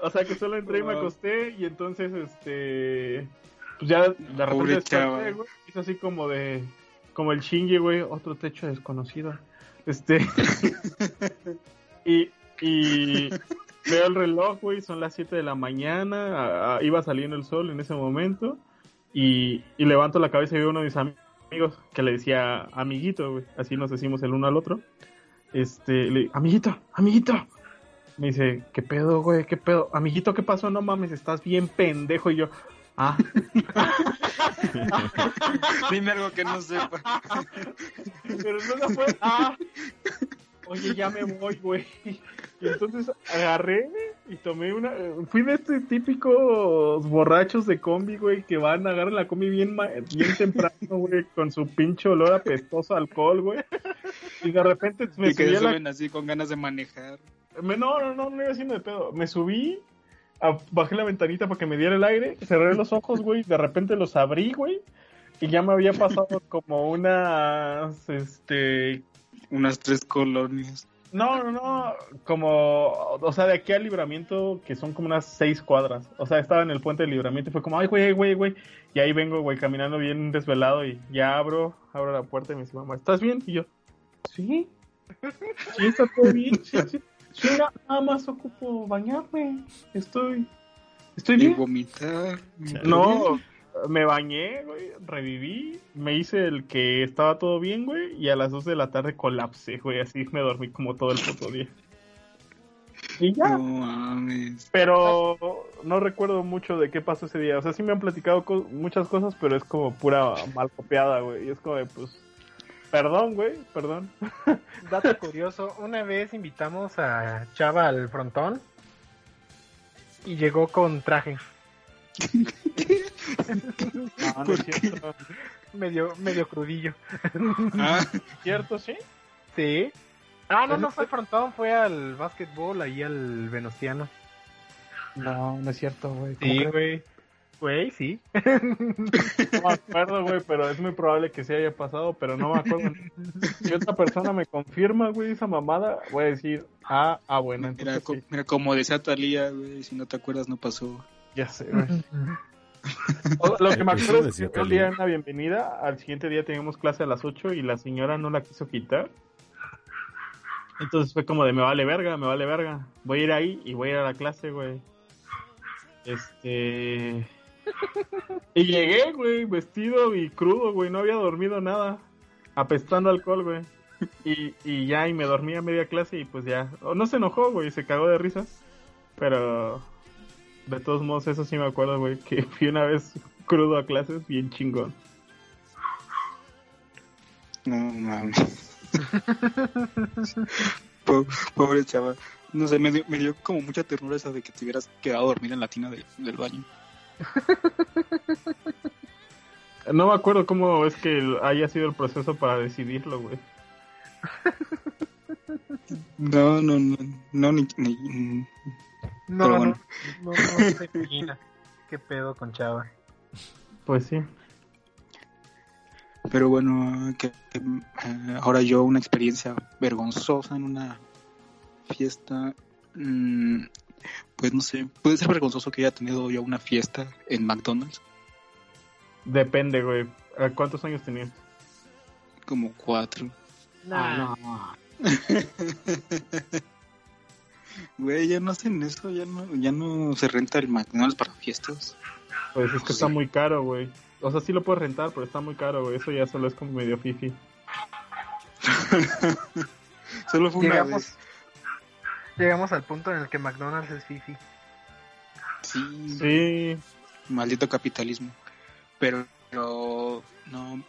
o sea que solo entré y me acosté y entonces, este, pues ya de repente desperté, güey, hizo así como de, como el chingue, güey, otro techo desconocido. Este, y, y veo el reloj, güey, son las 7 de la mañana, a- a- iba saliendo el sol en ese momento, y, y levanto la cabeza y veo uno de mis am- amigos que le decía amiguito, güey, así nos decimos el uno al otro. Este, le amiguito, amiguito. Me dice, ¿qué pedo, güey? ¿Qué pedo? Amiguito, ¿qué pasó? No mames, estás bien pendejo. Y yo, ah, dime algo que no sepa pero no fue, ah, oye, ya me voy, güey. Y entonces agarré y tomé una. Fui de este típicos borrachos de combi, güey, que van, agarran la combi bien, bien temprano, güey, con su pinche olor apestoso a alcohol, güey. Y de repente me y que subí a la suben así con ganas de manejar Me- no, no, no, no iba haciendo de pedo. Me subí, a- bajé la ventanita para que me diera el aire, cerré los ojos, güey, de repente los abrí, güey, y ya me había pasado como unas, este, unas tres colonias no, no, no, como, o sea, de aquí al libramiento, que son como unas seis cuadras. O sea, estaba en el puente del libramiento y fue como, ay, güey, güey, güey. Y ahí vengo, güey, caminando bien desvelado y ya abro, abro la puerta y me dice, mamá, ¿estás bien? Y yo, sí, sí, está todo bien. Sí, sí, na- nada más ocupo bañarme. Estoy, estoy y bien. vomitar No, me bañé, güey, reviví, me hice el que estaba todo bien, güey, y a las 2 de la tarde colapsé, güey, así me dormí como todo el puto día. Y ya, no mames pero no recuerdo mucho de qué pasó ese día. O sea, sí me han platicado co- muchas cosas, pero es como pura mal copiada, güey. Y es como de, pues, perdón, güey, perdón. Dato curioso, una vez invitamos a Chava al frontón y llegó con traje, No, no es cierto. medio, medio crudillo. ah, ¿Cierto, sí? Sí. Ah, no, no fue al frontón, fue al básquetbol, ahí al Venustiano. No, no es cierto, güey. Sí, güey. Güey, sí. No me acuerdo, güey, pero es muy probable que sí haya pasado, pero no me acuerdo. Si otra persona me confirma, güey, esa mamada, voy a decir, ah, ah, bueno, mira, entonces co- sí, mira, como decía Talía, güey, si no te acuerdas no pasó. ya sé, güey. Lo que me acuerdo es que un día en una bienvenida, al siguiente día teníamos clase a las 8 y la señora no la quiso quitar. Entonces fue como de me vale verga, me vale verga. Voy a ir ahí y voy a ir a la clase, güey. Este. Y llegué, güey, vestido y crudo, güey. No había dormido nada. Apestando alcohol, güey. Y, y ya, y me dormí a media clase y pues ya. o No se enojó, güey, se cagó de risas. Pero. De todos modos, eso sí me acuerdo, güey, que fui una vez crudo a clases bien chingón. No mames. Po- Pobre chava. No sé, me dio, me dio como mucha ternura esa de que te hubieras quedado a dormir en la tina de- del baño. No me acuerdo cómo es que haya sido el proceso para decidirlo, güey. No, no, no, no, ni, ni- No, no, no, no, se imagina. ¿Qué pedo con Chava? Pues sí. Pero bueno, que, que, eh, ahora yo una experiencia vergonzosa en una fiesta, mm, pues no sé, puede ser vergonzoso que haya tenido yo una fiesta en McDonald's, Depende, güey. ¿A ¿Cuántos años tenías? como cuatro. Nah, Güey, ya no hacen eso, ya no, ya no se renta el McDonald's para fiestas. Pues es que Sí. está muy caro, güey. O sea, sí lo puedes rentar, pero está muy caro, güey. Eso ya solo es como medio fifi. Solo fue una llegamos, vez. llegamos al punto en el que McDonald's es fifi. Sí, Sí. maldito capitalismo. Pero, pero, no,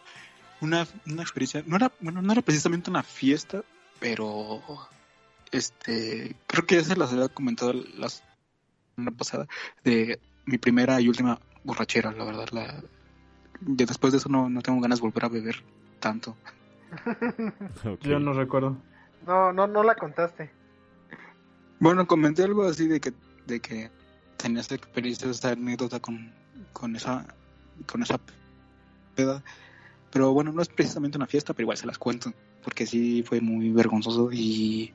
una, una experiencia, no era, bueno, no era precisamente una fiesta, pero este, creo que ya se las había comentado la semana pasada, de mi primera y última borrachera, la verdad, la, de después de eso no, no tengo ganas de volver a beber tanto. Ok. Yo no recuerdo. No, no, no la contaste. Bueno, comenté algo así de que, de que tenía esa experiencia, esa anécdota con, con esa, con esa peda. Pero bueno, no es precisamente una fiesta, pero igual se las cuento, porque sí fue muy vergonzoso y,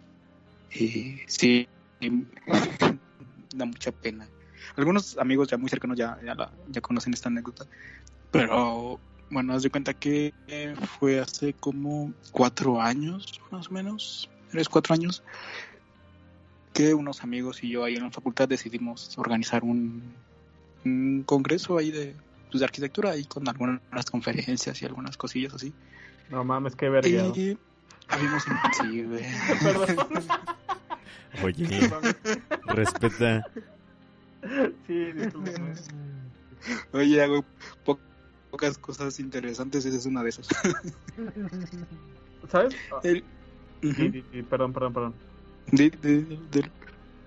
y sí, da mucha pena. Algunos amigos ya muy cercanos ya, ya, la- ya conocen esta anécdota, pero bueno, haz de cuenta que eh, fue hace como cuatro años, más o menos, tres, cuatro años, que unos amigos y yo ahí en la facultad decidimos organizar un, un congreso ahí de, pues, de arquitectura ahí con algunas conferencias y algunas cosillas así. No mames, qué verga. Y habíamos sí, güey. Perdón. Oye, respeta. Sí. Oye, hago po- pocas cosas interesantes, esa es una de esas. ¿Sabes? El- sí, sí, perdón, perdón, perdón. De- de- de-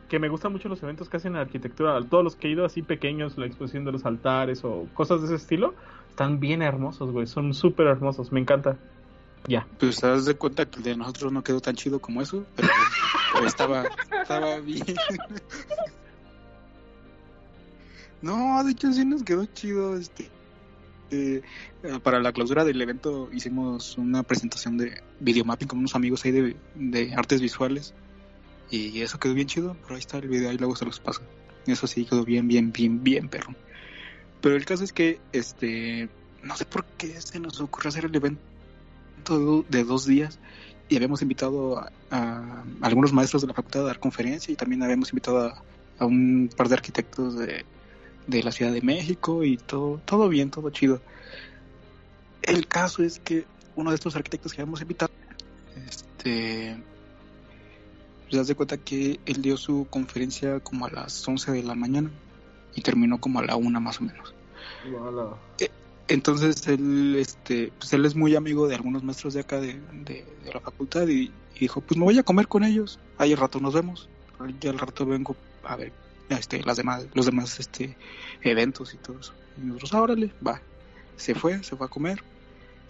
Que me gustan mucho los eventos que hacen en arquitectura. Todos los que he ido así pequeños, la exposición de los altares o cosas de ese estilo, están bien hermosos, güey. Son súper hermosos. Me encanta. Ya. Pues te das de cuenta que el de nosotros no quedó tan chido como eso, pero, estaba, estaba bien. No, de hecho sí nos quedó chido. Este, eh, para la clausura del evento hicimos una presentación de videomapping con unos amigos ahí de, de artes visuales y eso quedó bien chido. Pero ahí está el video y luego se los paso. Eso sí quedó bien, bien, bien, bien, perro. Pero el caso es que, este, no sé por qué se nos ocurrió hacer el evento de dos días y habíamos invitado a, a algunos maestros de la facultad a dar conferencia y también habíamos invitado a, a un par de arquitectos de, de la Ciudad de México y todo, todo bien, todo chido. El caso es que uno de estos arquitectos que habíamos invitado, este, se das de cuenta que él dio su conferencia como a las 11 de la mañana y terminó como a la una más o menos. Entonces él, este, pues él es muy amigo de algunos maestros de acá de, de- la facultad y, y dijo, pues me voy a comer con ellos. Ahí al rato nos vemos. Ya al rato vengo a ver, este, las demás, los demás, este, eventos y todo eso. Y nosotros, "Ah, órale, va. Se fue, se fue a comer.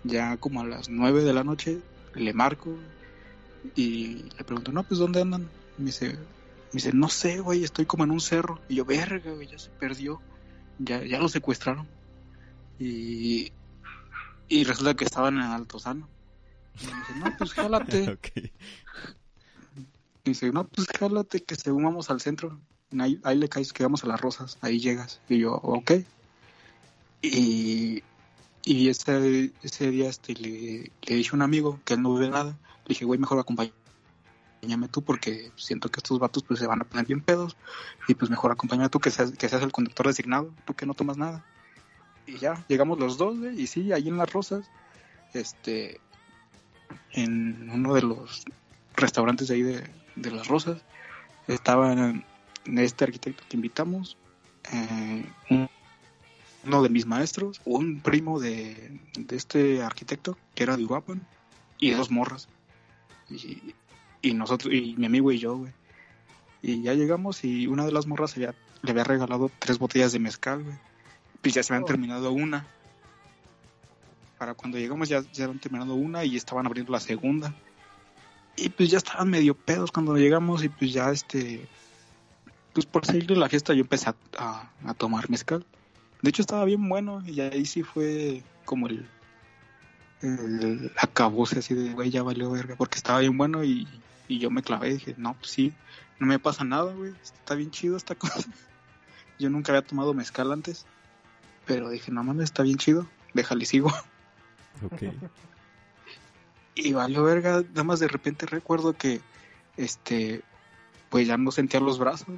Ya como a las nueve de la noche le marco y le pregunto, no, pues ¿dónde andan? Me dice, me dice, no sé, güey, estoy como en un cerro. Y yo, verga, güey, ya se perdió. Ya, ya lo secuestraron. Y, y resulta que estaban en Altozano. Y me dice, no, pues jálate. Ok. Y dice, no, pues jálate que según vamos al centro. Ahí, ahí le caes que vamos a las rosas, ahí llegas. Y yo, ok. Y, y ese, ese día este, le, le dije a un amigo que él no bebe nada. Le dije, güey, mejor acompáñame tú porque siento que estos vatos pues se van a poner bien pedos. Y pues mejor acompáñame tú que seas, que seas el conductor designado, tú que no tomas nada. Y ya, llegamos los dos, güey, y sí, ahí en las rosas, este, en uno de los restaurantes de ahí de, de las rosas, estaba este arquitecto que invitamos, eh, un- uno de mis maestros, un primo de, de este arquitecto, que era de Uruapan, y dos morras. Y, y nosotros, y mi amigo y yo, güey. Y ya llegamos y una de las morras le había regalado tres botellas de mezcal, güey. Pues ya se habían Oh. terminado una. Para cuando llegamos ya, ya habían terminado una y estaban abriendo la segunda. Y pues ya estaban medio pedos cuando llegamos y pues ya este... Pues por salir de la fiesta yo empecé a, a- a tomar mezcal. De hecho estaba bien bueno y ahí sí fue como el... el acabose así de, güey, ya valió verga, porque estaba bien bueno y, y yo me clavé y dije, no, pues sí, no me pasa nada, güey, está bien chido esta cosa. Yo nunca había tomado mezcal antes, pero dije, no mames, está bien chido, déjale sigo. Ok. Y valió verga, nada más de repente recuerdo que, este, pues ya no sentía los brazos.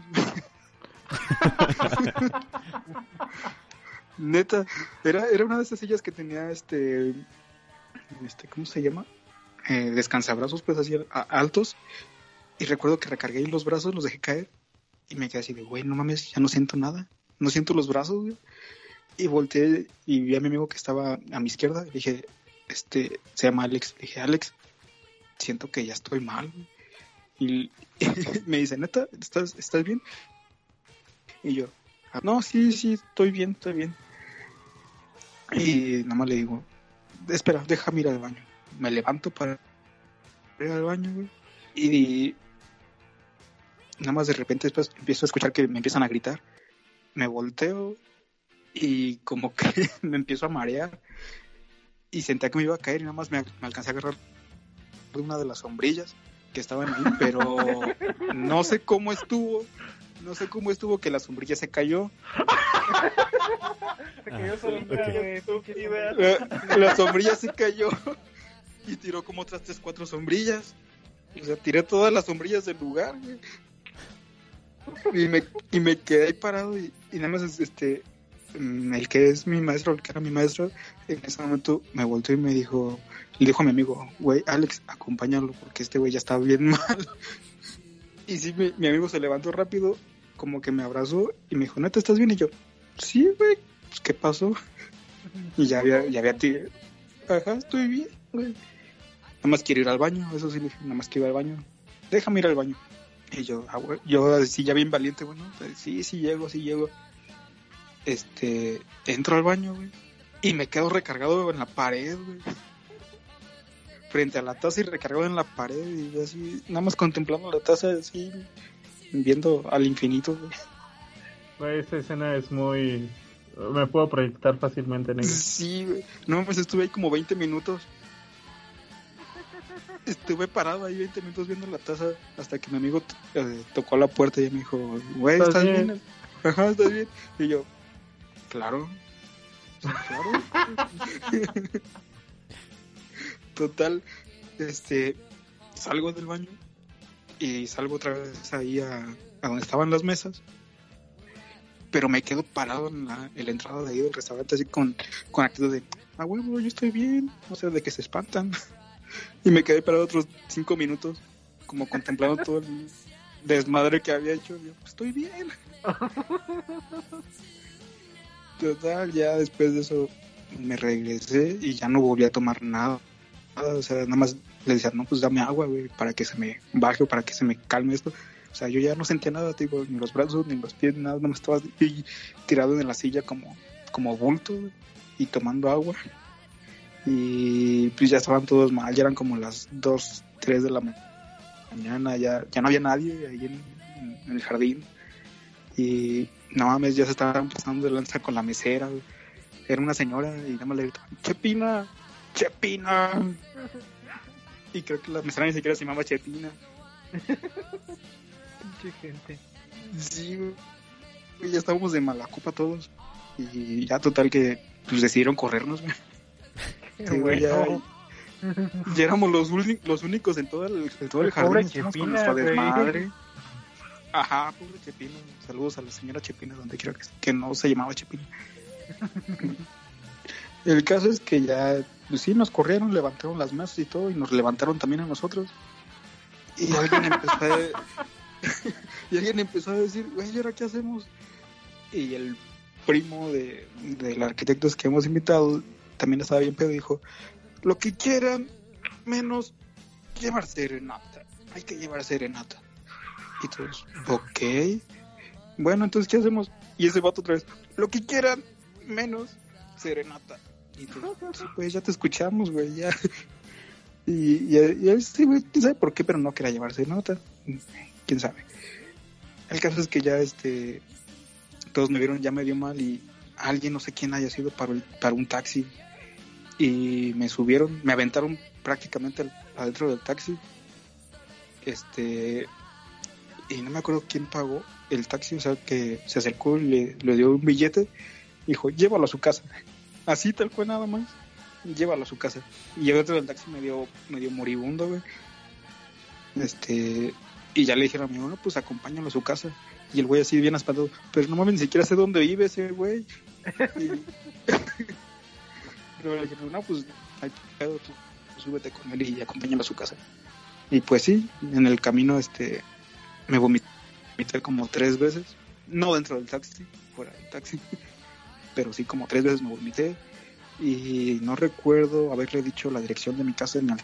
Neta, era, era una de esas sillas que tenía este, este, ¿cómo se llama? Eh, descansabrazos, pues así a- altos. Y recuerdo que recargué los brazos, los dejé caer. Y me quedé así de, güey, no mames, ya no siento nada. No siento los brazos, güey. Y volteé y vi a mi amigo que estaba a mi izquierda. Y dije, este, se llama Alex. Le dije, Alex, siento que ya estoy mal. güey". Y, me dice, neta, ¿estás, ¿estás bien? Y yo, "Ah, no, sí, sí, estoy bien, estoy bien. Y nada más le digo, espera, déjame ir al baño. Me levanto para ir al baño, güey. Y nada más de repente después empiezo a escuchar que me empiezan a gritar. Me volteo y como que me empiezo a marear. Y sentía que me iba a caer y nada más me, me alcancé a agarrar de una de las sombrillas que estaban ahí, pero no sé cómo estuvo. No sé cómo estuvo que la sombrilla se cayó. Se cayó Ah, solita, ok. güey. Estúpida. La, la sombrilla se cayó y tiró como otras tres, cuatro sombrillas. O sea, tiré todas las sombrillas del lugar, güey. Y me, y me quedé ahí parado y, y nada más este el que es mi maestro, el que era mi maestro, en ese momento me volteó y me dijo, le dijo a mi amigo, güey, Alex, acompáñalo porque este güey ya está bien mal. Y sí, mi, mi amigo se levantó rápido, como que me abrazó y me dijo, ¿neta estás bien? Y yo, sí, güey, pues, ¿qué pasó? Y ya había, ya había tirado. Ajá, estoy bien, güey. Nada más quiero ir al baño, eso sí, nada más quiero ir al baño. Déjame ir al baño. Y yo, ah, güey, yo así ya bien valiente, bueno, sí, sí llego, sí llego. Este, entro al baño, güey. Y me quedo recargado en la pared, güey. Frente a la taza y recargado en la pared. Y así, nada más contemplando la taza, así, viendo al infinito, güey. Esa escena es muy... Me puedo proyectar fácilmente en ella. Sí, güey. No, pues estuve ahí como 20 minutos. Estuve parado ahí 20 minutos viendo la taza hasta que mi amigo eh, tocó la puerta y me dijo, güey, ¿Estás ¿estás bien? bien? Ajá, ¿estás bien? Y yo, claro. Claro. Total, este, salgo del baño y salgo otra vez ahí a, a donde estaban las mesas. Pero me quedo parado en la, en la entrada de ahí del restaurante así con, con actitud de, ah, huevo, yo estoy bien. O sea, de que se espantan. y me quedé parado otros cinco minutos, como contemplando todo el desmadre que había hecho. Yo, estoy bien. Total, ya después de eso me regresé y ya no volví a tomar nada. O sea, nada más le decía, no, pues dame agua, güey, para que se me baje o para que se me calme esto. O sea, yo ya no sentía nada, digo, ni los brazos, ni los pies, nada, nada más estaba tirado en la silla como, como bulto y tomando agua. Y pues ya estaban todos mal, ya eran como las 2, 3 de la ma- mañana, ya, ya no había nadie ahí en, en el jardín. Y no mames, ya se estaban pasando de lanza con la mesera. güey. Era una señora y nada más le gritaban, Chepina, Chepina. Y creo que la mesera ni siquiera se llamaba Chepina. Pinche gente. Sí, güey. Y ya estábamos de mala copa todos. Y ya total que pues decidieron corrernos, güey. Qué Sí, güey, ya, ya éramos los, los únicos en todo el, en todo el jardín. con Chepina, güey. Ajá, pobre Chepina. Saludos a la señora Chepina, donde quiera que, que no se llamaba Chepina. el caso es que ya, pues sí, nos corrieron, levantaron las mesas y todo, y nos levantaron también a nosotros. Y alguien empezó a, y alguien empezó a decir, güey, ¿y ahora qué hacemos? Y el primo de, del arquitecto que hemos invitado también estaba bien pedo y dijo, lo que quieran, menos llevar serenata, hay que llevar serenata. Y todos, ok. Bueno, entonces, ¿qué hacemos? Y ese vato otra vez, lo que quieran, menos serenata. Y sí, pues ya te escuchamos, güey, ya. Y, y, y este güey, quién sabe por qué, pero no quería llevar serenata. Quién sabe. El caso es que ya, este, todos me vieron ya medio mal y alguien, no sé quién haya sido, para, para un taxi. Y me subieron, me aventaron prácticamente adentro del taxi. Este, y no me acuerdo quién pagó el taxi, o sea, que se acercó y le, le dio un billete. Dijo, llévalo a su casa. Así tal cual nada más. Llévalo a su casa. Y yo dentro del taxi medio, medio moribundo, güey. Este, y ya le dijeron a mi hermano, pues acompáñalo a su casa. Y el güey así bien espantado, pero no mames, ni siquiera sé dónde vive ese güey. Pero le dijeron, no, pues, hay pedo, tú súbete con él y acompáñalo a su casa. Y pues sí, en el camino, este, me vomité como tres veces. No dentro del taxi, fuera del taxi. Pero sí, como tres veces me vomité. Y no recuerdo haberle dicho la dirección de mi casa ni al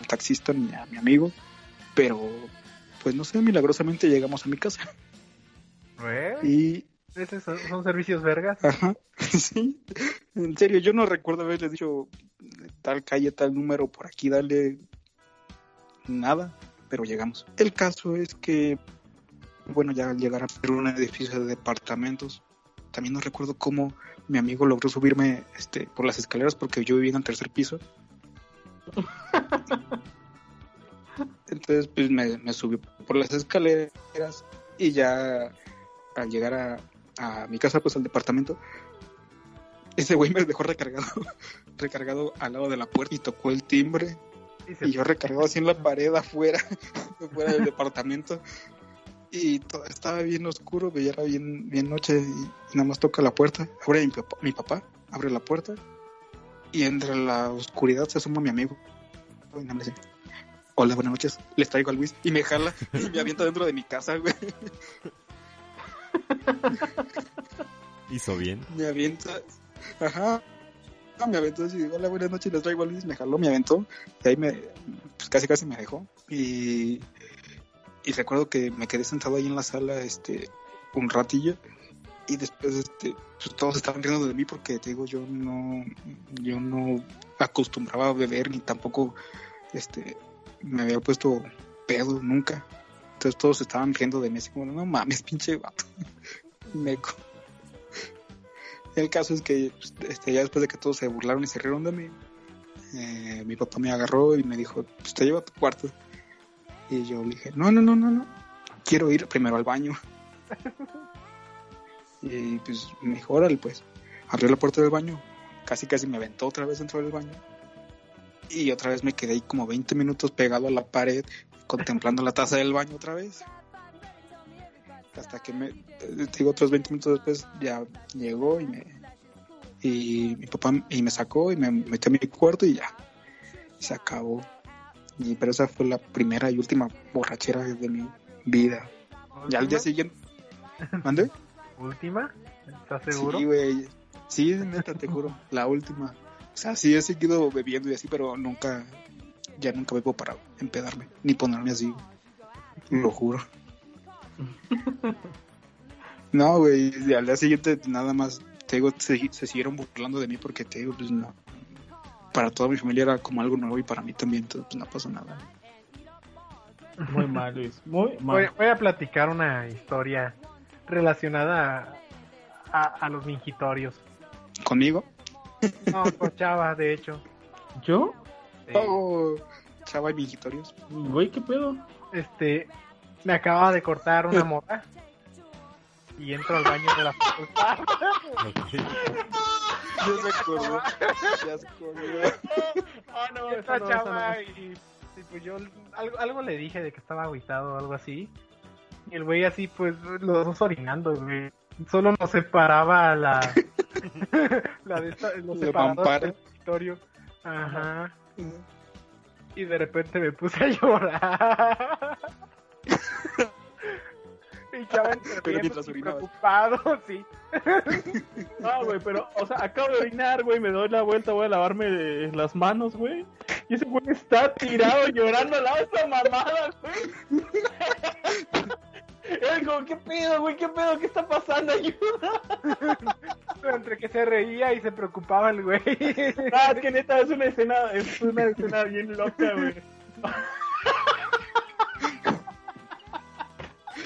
al taxista ni a mi amigo. Pero, pues no sé, milagrosamente llegamos a mi casa. Güey, Y esos son, son servicios vergas. Ajá, sí. En serio, yo no recuerdo haberle dicho tal calle, tal número, por aquí, dale nada, pero llegamos. El caso es que, bueno, ya al llegar a ver un edificio de departamentos, también no recuerdo cómo mi amigo logró subirme este, por las escaleras porque yo vivía en el tercer piso. Entonces, pues me, me subió por las escaleras y ya al llegar a, a mi casa, pues al departamento, ese güey me dejó recargado, recargado al lado de la puerta y tocó el timbre Y se- y yo recargado así en la pared afuera, afuera del departamento. Y todo estaba bien oscuro, ya era bien, bien noche y, nada más toca la puerta. Abre mi papá, mi papá, abre la puerta y entre la oscuridad se asoma mi amigo. Y nada más dice, hola, buenas noches, les traigo a Luis. Y me jala y me avienta dentro de mi casa, güey. Hizo bien. me avienta, ajá, me aventó así, hola, buenas noches, les traigo Luis, me jaló, me aventó, y ahí me, pues casi casi me dejó, y, y recuerdo que me quedé sentado ahí en la sala, este, un ratillo, y después, este, pues todos estaban riendo de mí porque, te digo, yo no, yo no acostumbraba a beber, ni tampoco, este, me había puesto pedo nunca, entonces todos estaban riendo de mí, así como, no mames, pinche vato, meco. El caso es que pues, este, ya después de que todos se burlaron y se rieron de mí, eh, mi papá me agarró y me dijo, pues te llevo a tu cuarto. Y yo le dije, no, no, no, no, no, quiero ir primero al baño. y pues me dijo, órale, pues. Abrió la puerta del baño, casi casi me aventó otra vez dentro del baño. Y otra vez me quedé ahí como 20 minutos pegado a la pared, contemplando la taza del baño otra vez. Hasta que me, digo, otros 20 minutos después ya llegó y me, y mi papá y me sacó y me metió a mi cuarto y ya, se acabó. Y, pero esa fue la primera y última borrachera de mi vida. Ya al día siguiente, ¿mande? ¿Última? ¿Estás seguro? Sí, güey. Sí, neta, te juro. La última. O sea, sí he seguido bebiendo y así, pero nunca, ya nunca bebo para empedarme, ni ponerme así. Lo juro. No, güey, al día siguiente nada más, te digo, se, se siguieron burlando de mí porque te digo, pues no. Para toda mi familia era como algo nuevo y para mí también, entonces pues no pasó nada. Muy mal, Luis. Muy Voy, mal. voy a platicar una historia relacionada a, a- a los mingitorios. ¿Conmigo? No, con Chava, de hecho. ¿Yo? Oh, chava y mijitorios. Güey, ¿qué pedo? Este, me acaba de cortar una morra y entro al baño de la facultad. Ok. Ya se acordó. Ya se acordó. Ah, no, Esta chava y, y pues yo algo, algo le dije de que estaba aguitado o algo así. Y el güey así pues los dos orinando, güey. Solo nos separaba la la de esta, los mampara. del escritorio. Ajá. Y de repente me puse a llorar. Chava Pero mientras preocupado, sí. No, güey, pero, o sea, acabo de orinar, güey, me doy la vuelta, voy a lavarme las manos, güey. Y ese güey está tirado llorando al lado de esa mamada, güey. Era como, ¿qué pedo, güey? ¿Qué pedo? ¿Qué está pasando? Ayuda. Entre que se reía y se preocupaba el güey. Ah, es que neta, es una escena, es una escena bien loca, güey.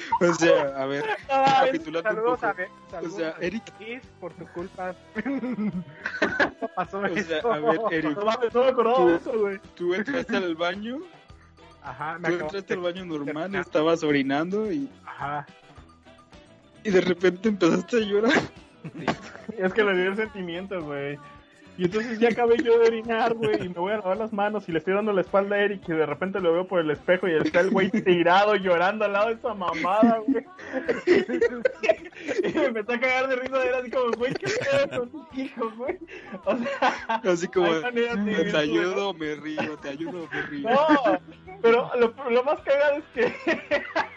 O sea, a ver, capitulando un Saludos poco. a ver. Saludos O sea, Eric- por tu culpa. ¿Cómo pasó O sea, a ver, Eric, No mames, no me acordaba de eso, güey. tú entraste al baño, Ajá, me tú entraste al baño normal, estabas orinando y, Ajá. y de repente empezaste a llorar. Es que le dio el sentimiento, güey. Y entonces ya acabé yo de orinar, güey, y me voy a lavar las manos y le estoy dando la espalda a Eric y de repente lo veo por el espejo y está el güey tirado llorando al lado de esa mamada, güey. y me empezó a cagar de risa de él así como, güey, ¿qué pedo con tu hijo, güey? O sea, Así como, vivir te ayudo me río, te ayudo me río. No, pero lo, lo más cagado es que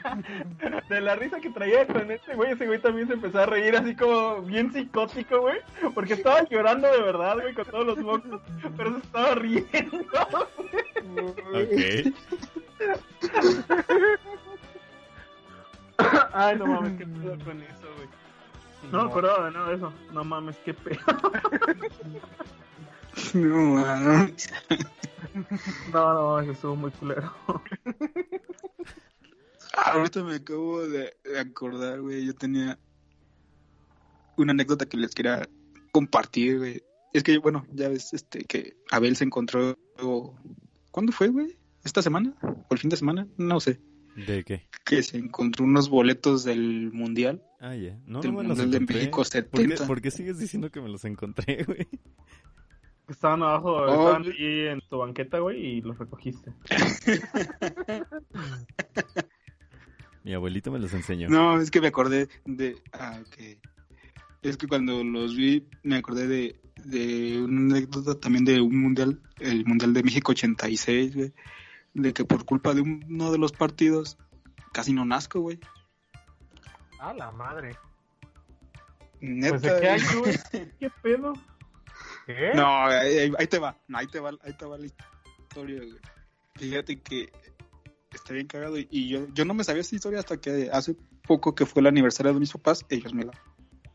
de la risa que traía con este güey, ese güey también se empezó a reír así como bien psicótico, güey, porque estaba llorando de verdad, güey, con todos los mocos, pero se estaba riendo. Ok. Ay, no mames, qué pedo con eso, güey. No de nada de eso. No mames, qué pedo. No, mano. No, no, eso estuvo muy culero. Ah, ahorita me acabo de, de acordar, güey. Yo tenía una anécdota que les quería compartir, güey. Es que, bueno, ya ves este, que Abel se encontró. ¿Cuándo fue, güey? ¿Esta semana? ¿O el fin de semana? No sé. ¿De qué? Que se encontró unos boletos del mundial. Ah, ya. No, Del no me los Mundial de encontré. México ¿Por qué, 70. por qué sigues diciendo que me los encontré, güey? Estaban abajo, Oh, estaban ahí en tu banqueta, güey, y los recogiste. Mi abuelito me los enseñó. No, es que me acordé de. Ah, ok. Es que cuando los vi, me acordé de, de una anécdota también de un mundial, el mundial de México 86, güey. De que por culpa de uno de los partidos, casi no nazco, güey. A la madre. Neta. Pues qué güey. güey. ¿Qué pedo? ¿Qué? No, ahí, te va, ahí te va, ahí te va la historia, güey. Fíjate que está bien cagado y, y yo, yo no me sabía esta historia hasta que hace poco que fue el aniversario de mis papás, ellos me la,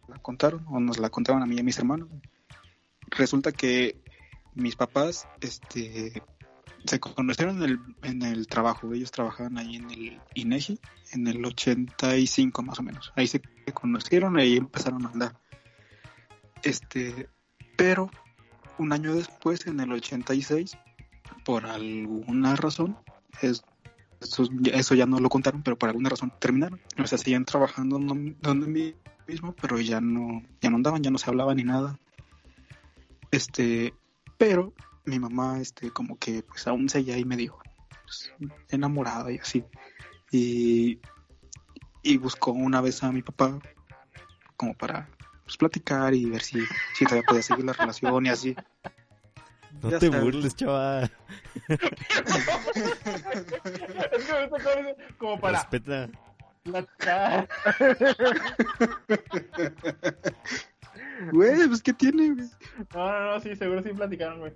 la contaron o nos la contaron a mí y a mis hermanos. Resulta que mis papás, este, se conocieron en el, en el trabajo, ellos trabajaban ahí en el INEGI en el 85 más o menos. Ahí se conocieron y ahí empezaron a andar. Este, pero un año después, en el 86, por alguna razón, es- eso, eso ya no lo contaron, pero por alguna razón terminaron. O sea, seguían trabajando donde, donde mi- mismo, pero ya no, ya no andaban, ya no se hablaban ni nada. Este, pero mi mamá, este, como que pues aún seguía ahí medio pues, enamorada y así. Y, y buscó una vez a mi papá como para pues, platicar y ver si, si todavía podía seguir la relación y así. No Ya te sabes. burles, chaval. Es que ahorita como- como para Respeta. platicar. Güey, pues ¿qué tiene, güey? No, no, no, sí, seguro sí platicaron, güey.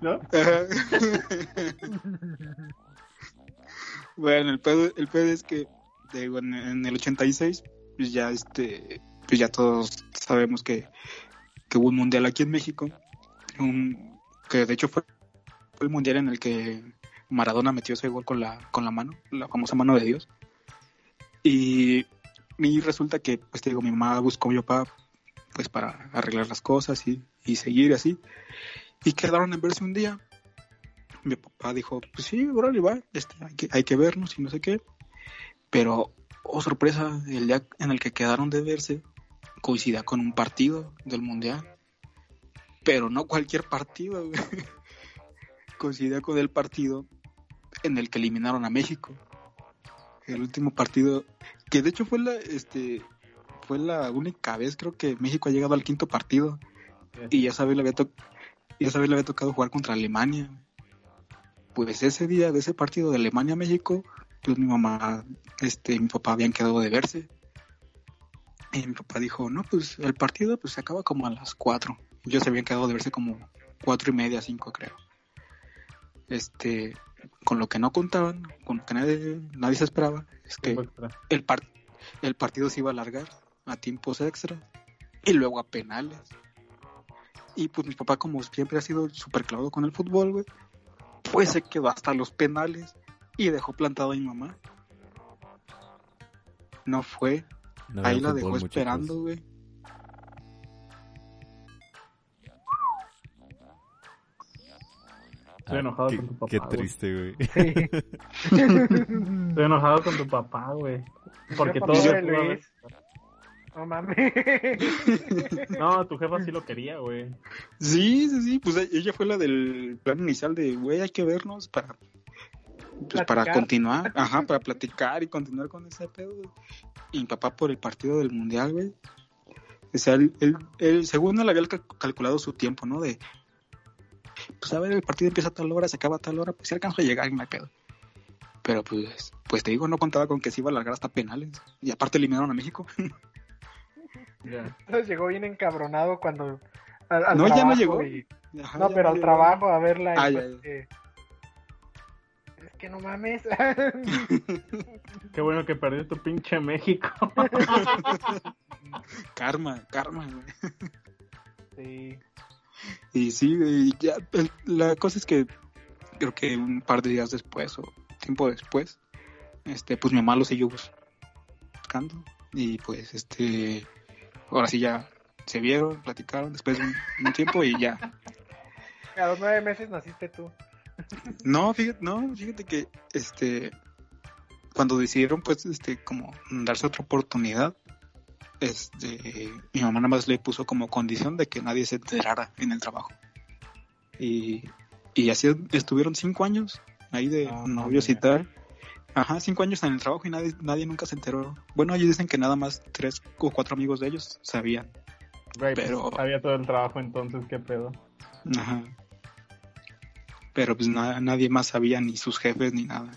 ¿No? Bueno, el pedo, el pedo es que digo, en, en el 86, pues ya este, pues ya todos sabemos que, que hubo un mundial aquí en México, un, que de hecho fue el mundial en el que Maradona metió ese gol con la, con la mano, la famosa mano de Dios. Y, y resulta que, pues te digo, mi mamá buscó a mi papá pues para arreglar las cosas y, y seguir así. Y quedaron en verse un día. Mi papá dijo, pues sí, órale, va, este, hay, que, vernos y no sé qué. Pero, oh sorpresa, el día en el que quedaron de verse coincidía con un partido del Mundial. Pero no cualquier partido, coincidía con el partido en el que eliminaron a México. El último partido, que de hecho fue la, este, fue la única vez creo que México ha llegado al quinto partido. Y ya sabes, le había, to- ya sabes, le había tocado jugar contra Alemania. Pues ese día de ese partido de Alemania-México, pues mi mamá, este, y mi papá habían quedado de verse. Y mi papá dijo, no, pues el partido pues se acaba como a las cuatro. Ellos se habían quedado de verse como cuatro y media, cinco creo. este, con lo que no contaban, con lo que nadie, nadie se esperaba, es que el, par el partido se iba a alargar a tiempos extra y luego a penales. Y pues mi papá, como siempre ha sido súper clavado con el fútbol, güey, pues se quedó hasta los penales y dejó plantado a mi mamá. No fue. Ahí la dejó esperando, güey. Estoy enojado con tu papá. Qué triste, güey. Estoy enojado con tu papá, güey. Porque todo Luis. No mames. No, tu jefa sí lo quería, güey. Sí, sí, sí. Pues ella fue la del plan inicial de, güey, hay que vernos para. Pues para continuar, ajá, para platicar y continuar con ese pedo. Y mi papá por el partido del mundial, güey. O sea, él, él, según él había calculado su tiempo, ¿no? De, pues a ver, el partido empieza a tal hora, se acaba a tal hora, pues si alcanzo a llegar y me pedo. Pero pues, pues te digo, no contaba con que se iba a alargar hasta penales. Y aparte eliminaron a México. Entonces llegó bien encabronado cuando... no, ya no llegó. no, pero al trabajo a verla. Ah, Es que no mames. Qué bueno que perdió tu pinche México. karma, karma, güey. Sí. Y sí, ya, la cosa es que creo que un par de días después o tiempo después, este, pues mi mamá lo siguió buscando y pues este, ahora sí ya se vieron, platicaron después de un, tiempo y ya. A los nueve meses naciste tú. No, fíjate, no, fíjate que este, cuando decidieron pues este, como darse otra oportunidad, este, mi mamá nada más le puso como condición de que nadie se enterara en el trabajo. Y, y así estuvieron cinco años ahí de ah, novios y tal. Ajá, cinco años en el trabajo y nadie, nadie nunca se enteró. Bueno, ellos dicen que nada más tres o cuatro amigos de ellos sabían. Pues, pero había todo el trabajo entonces, qué pedo. Ajá. Pero pues nadie más sabía, ni sus jefes, ni nada.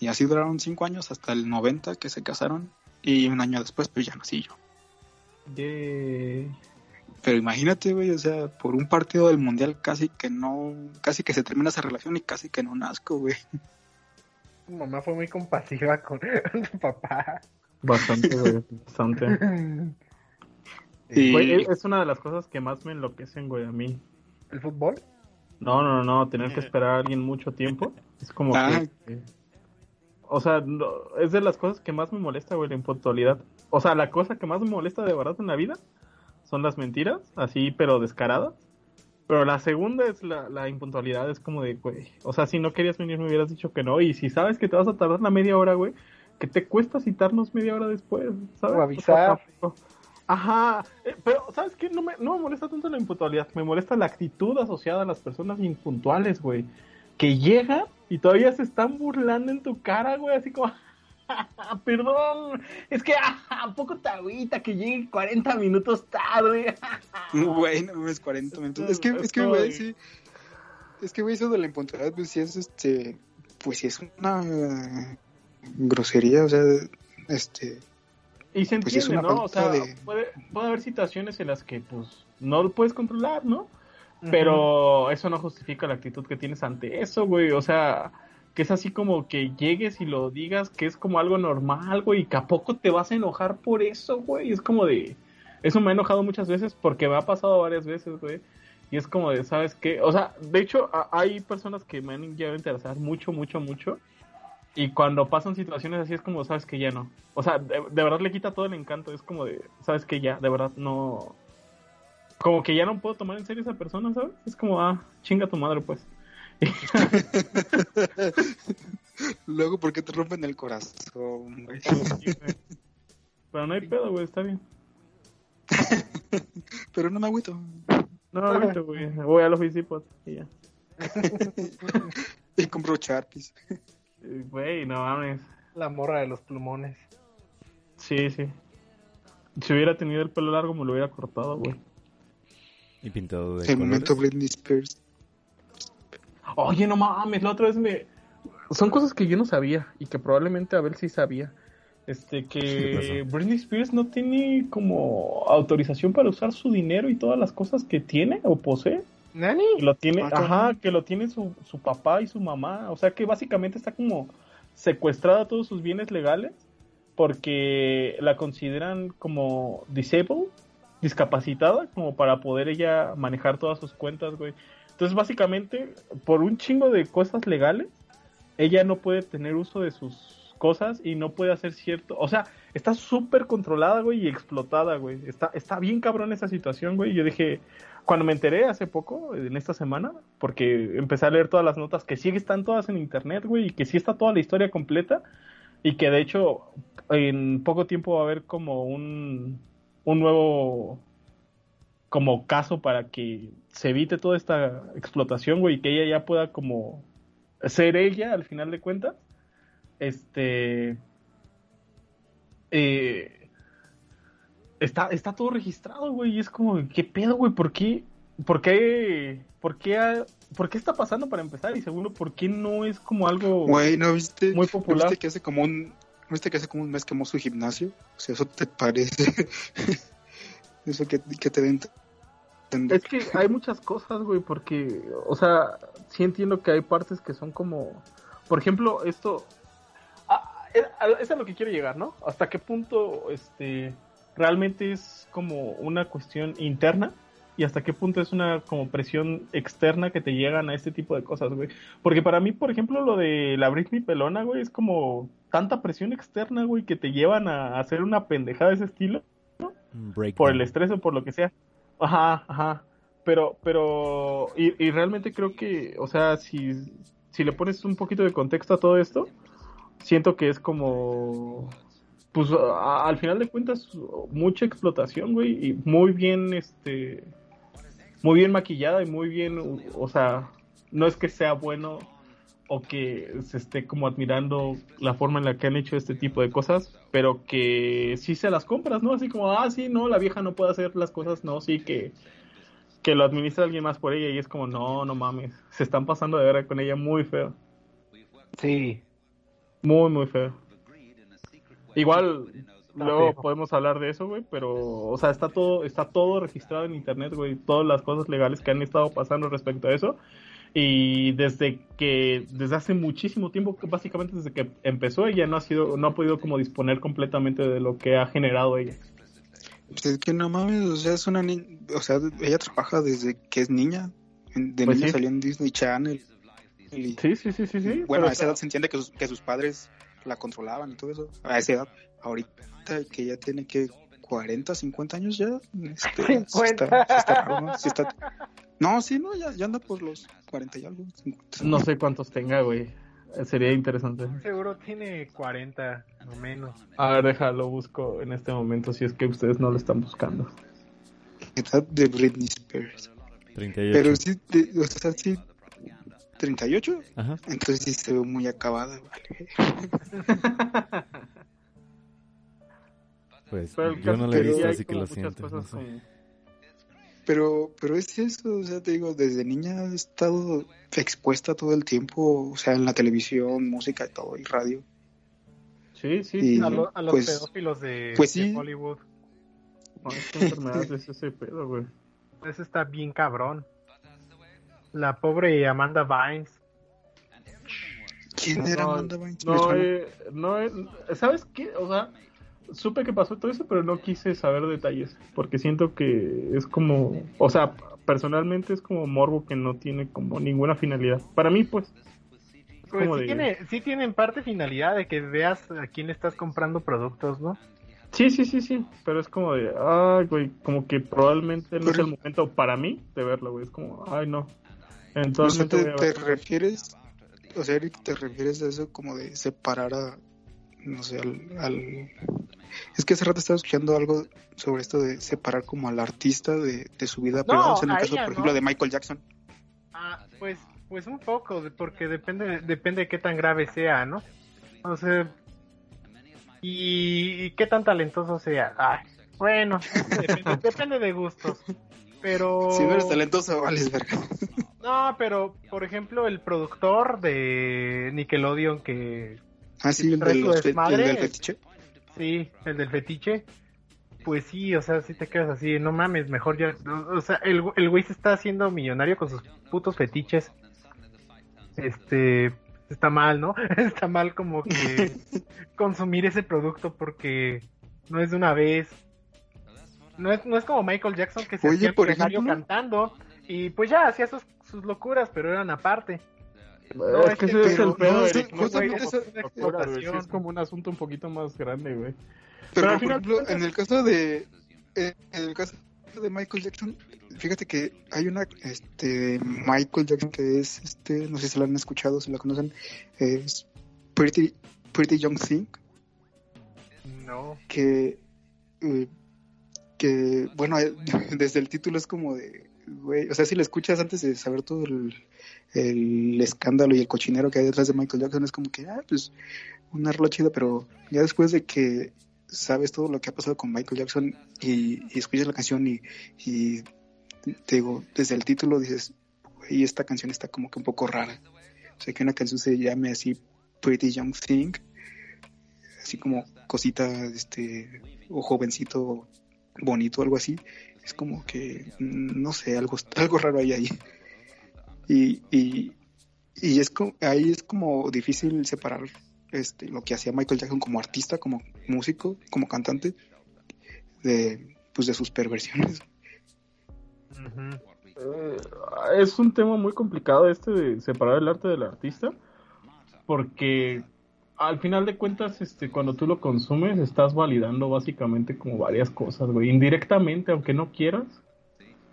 Y así duraron cinco años hasta el 90 que se casaron y un año después, pues ya nací yo. Pero imagínate, güey, o sea, por un partido del mundial casi que no, casi que se termina esa relación y casi que no nazco, güey. Tu mamá fue muy compasiva con tu papá. Bastante, güey, bastante. Es una de las cosas que más me enloquecen, güey, a mí. ¿El fútbol? No, no, no, tener que esperar a alguien mucho tiempo. Es como ah, que o sea, es de las cosas que más me molesta, güey, la impuntualidad. O sea, la cosa que más me molesta de verdad en la vida son las mentiras, así, pero descaradas. Pero la segunda es la, la impuntualidad, es como de, güey, o sea, si no querías venir me hubieras dicho que no. Y si sabes que te vas a tardar la media hora, güey, que te cuesta citarnos media hora después, ¿sabes? O avisar. Ajá, eh, pero ¿sabes qué? No me, no me molesta tanto la impuntualidad, me molesta la actitud asociada a las personas impuntuales, güey. Que llegan y todavía se están burlando en tu cara, güey, así como, perdón, es que a poco te agüita que llegue 40 minutos tarde. Güey, no es 40 minutos. Es que, es que, güey, sí. Es que, güey, eso de la impuntualidad, pues sí es, este, pues sí es una grosería, o sea, este... Y se pues entiende, ¿no? O sea, puede, puede haber situaciones en las que, pues, no lo puedes controlar, ¿no? Pero eso no justifica la actitud que tienes ante eso, güey. O sea, que es así como que llegues y lo digas que es como algo normal, güey, y que a poco te vas a enojar por eso, güey. Es como de... Eso me ha enojado muchas veces porque me ha pasado varias veces, güey. Y es como de, ¿sabes qué? O sea, de hecho, hay personas que me han llegado a interesar mucho, mucho, mucho. Y cuando pasan situaciones así es como, ¿sabes que Ya no. O sea, de, verdad le quita todo el encanto. Es como de, ¿sabes que Ya, de verdad no como que ya no puedo tomar en serio a esa persona, ¿sabes? Es como, ah, chinga tu madre, pues. Luego, ¿por qué te rompen el corazón, güey? Pero no hay pedo, güey, está bien. Pero no me agüito. No me agüito, güey. Voy a los Visipot y ya. y compro Sharpies. Güey, no mames. La morra de los plumones. Sí, sí. Si hubiera tenido el pelo largo, me lo hubiera cortado, güey. Y pintado de El momento Britney Spears. Oye, no mames, la otra vez me... Son cosas que yo no sabía y que probablemente Abel sí sabía. Este, que Britney Spears no tiene como autorización para usar su dinero y todas las cosas que tiene o posee. ¿Nani? Que lo tiene, Ah, ajá, que lo tiene su, su papá y su mamá. O sea que básicamente está como secuestrada todos sus bienes legales porque la consideran como disabled, discapacitada, como para poder ella manejar todas sus cuentas, güey. Entonces básicamente, por un chingo de cosas legales, ella no puede tener uso de sus cosas y no puede hacer cierto, o sea, está súper controlada, güey, y explotada, güey. Está, está bien cabrón esa situación, güey. Yo dije, cuando me enteré hace poco, en esta semana, porque empecé a leer todas las notas que sí están todas en internet, güey, y que sí está toda la historia completa, y que de hecho en poco tiempo va a haber como un, un nuevo como caso para que se evite toda esta explotación, güey, y que ella ya pueda como ser ella al final de cuentas. Este eh, está, está todo registrado, güey, y es como, ¿qué pedo, güey? ¿Por qué? ¿Por qué? ¿Por qué, ha- ¿Por qué está pasando para empezar? Y segundo, ¿por qué no es como algo Güey, ¿no viste? muy ¿no popular? viste que hace como un... ¿no viste que hace como un mes quemó su gimnasio? O sea, ¿eso te parece? ¿Eso que, que te den entender? Es que hay muchas cosas, güey, porque, o sea, sí entiendo que hay partes que son como, por ejemplo, esto, ah, es a- lo que quiero llegar, ¿no? Hasta qué punto, este, realmente es como una cuestión interna y hasta qué punto es una como presión externa que te llegan a este tipo de cosas, güey. Porque para mí, por ejemplo, lo de la Britney pelona, güey, es como tanta presión externa, güey, que te llevan a hacer una pendejada de ese estilo breakdown. por el estrés o por lo que sea. Ajá, ajá. Pero, pero, y, y realmente creo que, o sea, si, si le pones un poquito de contexto a todo esto, siento que es como, pues al final de cuentas, mucha explotación, güey, y muy bien, este, muy bien maquillada y muy bien, o sea, no es que sea bueno o que se esté como admirando la forma en la que han hecho este tipo de cosas, pero que sí se las compras, ¿no? Así como, ah, sí, no, la vieja no puede hacer las cosas, no, sí, que, que lo administra alguien más por ella y es como, no, no mames, se están pasando de verdad con ella muy feo, Sí. muy, muy feo. Igual, luego podemos hablar de eso, güey, pero, o sea, está todo, está todo registrado en internet, güey, todas las cosas legales que han estado pasando respecto a eso. Y desde que, desde hace muchísimo tiempo, básicamente desde que empezó, ella no ha sido, no ha podido como disponer completamente de lo que ha generado ella. Pues es que no mames, o sea, es una niña, o sea, ella trabaja desde que es niña. De Pues niña sí. salió en Disney Channel. Y, Sí, sí, sí, sí, sí. bueno, pero a esa edad se entiende que sus, que sus padres la controlaban y todo eso. A esa edad, ahorita que ya tiene que 40, 50 años ya. Este, sí 50. está, sí está raro, ¿no? Sí está- No, sí, no, ya, ya anda por los 40 y algo. 50. No sé cuántos tenga, güey. Sería interesante. Seguro tiene 40 o menos. A ver, déjalo, busco en este momento si es que ustedes no lo están buscando. Edad de Britney Spears. 38. Pero sí, de- o sea, sí. 38, Ajá. entonces sí se ve muy acabada, vale. Pues Pero yo no la he visto, así que lo siento. no sé. Pero, pero es eso, o sea, te digo, desde niña he estado expuesta todo el tiempo, o sea, en la televisión, música y todo, y radio. Sí, sí, Y- sí. A, lo- a los Pues- pedófilos de, pues de sí. Hollywood. No, es que enfermedad es ese pedo, güey. Eso está bien cabrón. La pobre Amanda Vines. ¿Quién era No, Amanda Bynes? Me No, eh, no, eh, ¿sabes qué? O sea, supe que pasó todo eso, pero no quise saber detalles, porque siento que es como, o sea, personalmente es como morbo que no tiene como ninguna finalidad. Para mí, pues, es Pues sí, de- tiene, sí tiene en parte finalidad de que veas a quién estás comprando productos, ¿no? Sí, sí, sí, sí, pero es como de, ay, güey, como que probablemente no es el momento para mí de verlo, güey, es como, ay, no. O sea, Eventualmente te, refieres, o sea, Eric, te refieres a eso como de separar a, no sé, al, al- Es que hace rato estaba escuchando algo sobre esto de separar como al artista de, de su vida privada, o sea, en el caso, por ejemplo, de Michael Jackson. Ah, pues, pues un poco, porque depende, depende de qué tan grave sea, ¿no? O sea, y, y qué tan talentoso sea. Ay, bueno, depende, depende de gustos. Pero Si no eres talentoso, vales verga. no, pero por ejemplo el productor de Nickelodeon que Ah, sí, el, de los el del fetiche. Sí, el del fetiche, pues sí, o sea, si te quedas así, no mames, mejor ya, o sea, el, el güey se está haciendo millonario con sus putos fetiches. Este, está mal, ¿no? está mal como que consumir ese producto porque no es de una vez. No es, no es como Michael Jackson que se Oye, hacía por ejemplo. cantando y pues ya hacía sus, sus locuras, pero eran aparte. Es que ese es pero el pedo no, no, es una explotación, es como un asunto un poquito más grande, güey. Pero, Pero al por final ejemplo, en el caso de eh, en el caso de Michael Jackson, fíjate que hay una este Michael Jackson que es este, no sé si la han escuchado, si la conocen, es Pretty Pretty Young Thing, No. que eh, que bueno, desde el título es como de güey, o sea, si lo escuchas antes de saber todo el, el escándalo y el cochinero que hay detrás de Michael Jackson, es como que, ah, pues, una rola chida, pero ya después de que sabes todo lo que ha pasado con Michael Jackson y, escuchas la canción y, y te digo, desde el título dices, güey, esta canción está como que un poco rara. O sea, que una canción se llame así Pretty Young Thing, así como cosita, este, o jovencito bonito, algo así, es como que, mm, no sé, algo, algo raro hay ahí. Y, y, y es ahí es como difícil separar este, lo que hacía Michael Jackson como artista, como músico, como cantante, de, pues de sus perversiones. Eh, es un tema muy complicado este de separar el arte del artista, porque al final de cuentas, este, cuando tú lo consumes, estás validando básicamente como varias cosas, güey. Indirectamente, aunque no quieras,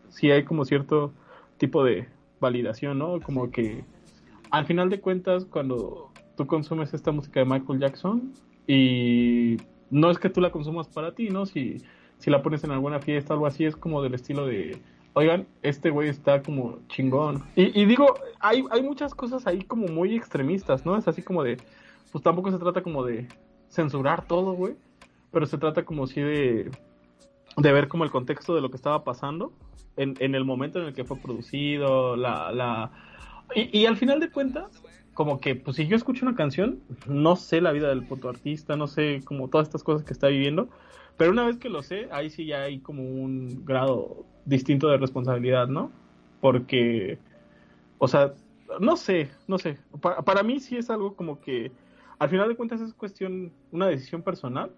sí hay como cierto tipo de validación, ¿no? Como que al final de cuentas, cuando tú consumes esta música de Michael Jackson, y no es que tú la consumas para ti, ¿no? Si, si la pones en alguna fiesta algo así, es como del estilo de, oigan, este güey está como chingón. Y, y digo, hay, hay muchas cosas ahí como muy extremistas, ¿no? Es así como de, pues tampoco se trata como de censurar todo, güey, pero se trata como sí de, de ver como el contexto de lo que estaba pasando en, en el momento en el que fue producido, la... la... Y, y al final de cuentas, como que, pues si yo escucho una canción, no sé la vida del puto artista, no sé como todas estas cosas que está viviendo, pero una vez que lo sé, ahí sí ya hay como un grado distinto de responsabilidad, ¿no? Porque, o sea, no sé, no sé. Pa- para mí sí es algo como que, al final de cuentas es cuestión, una decisión personal,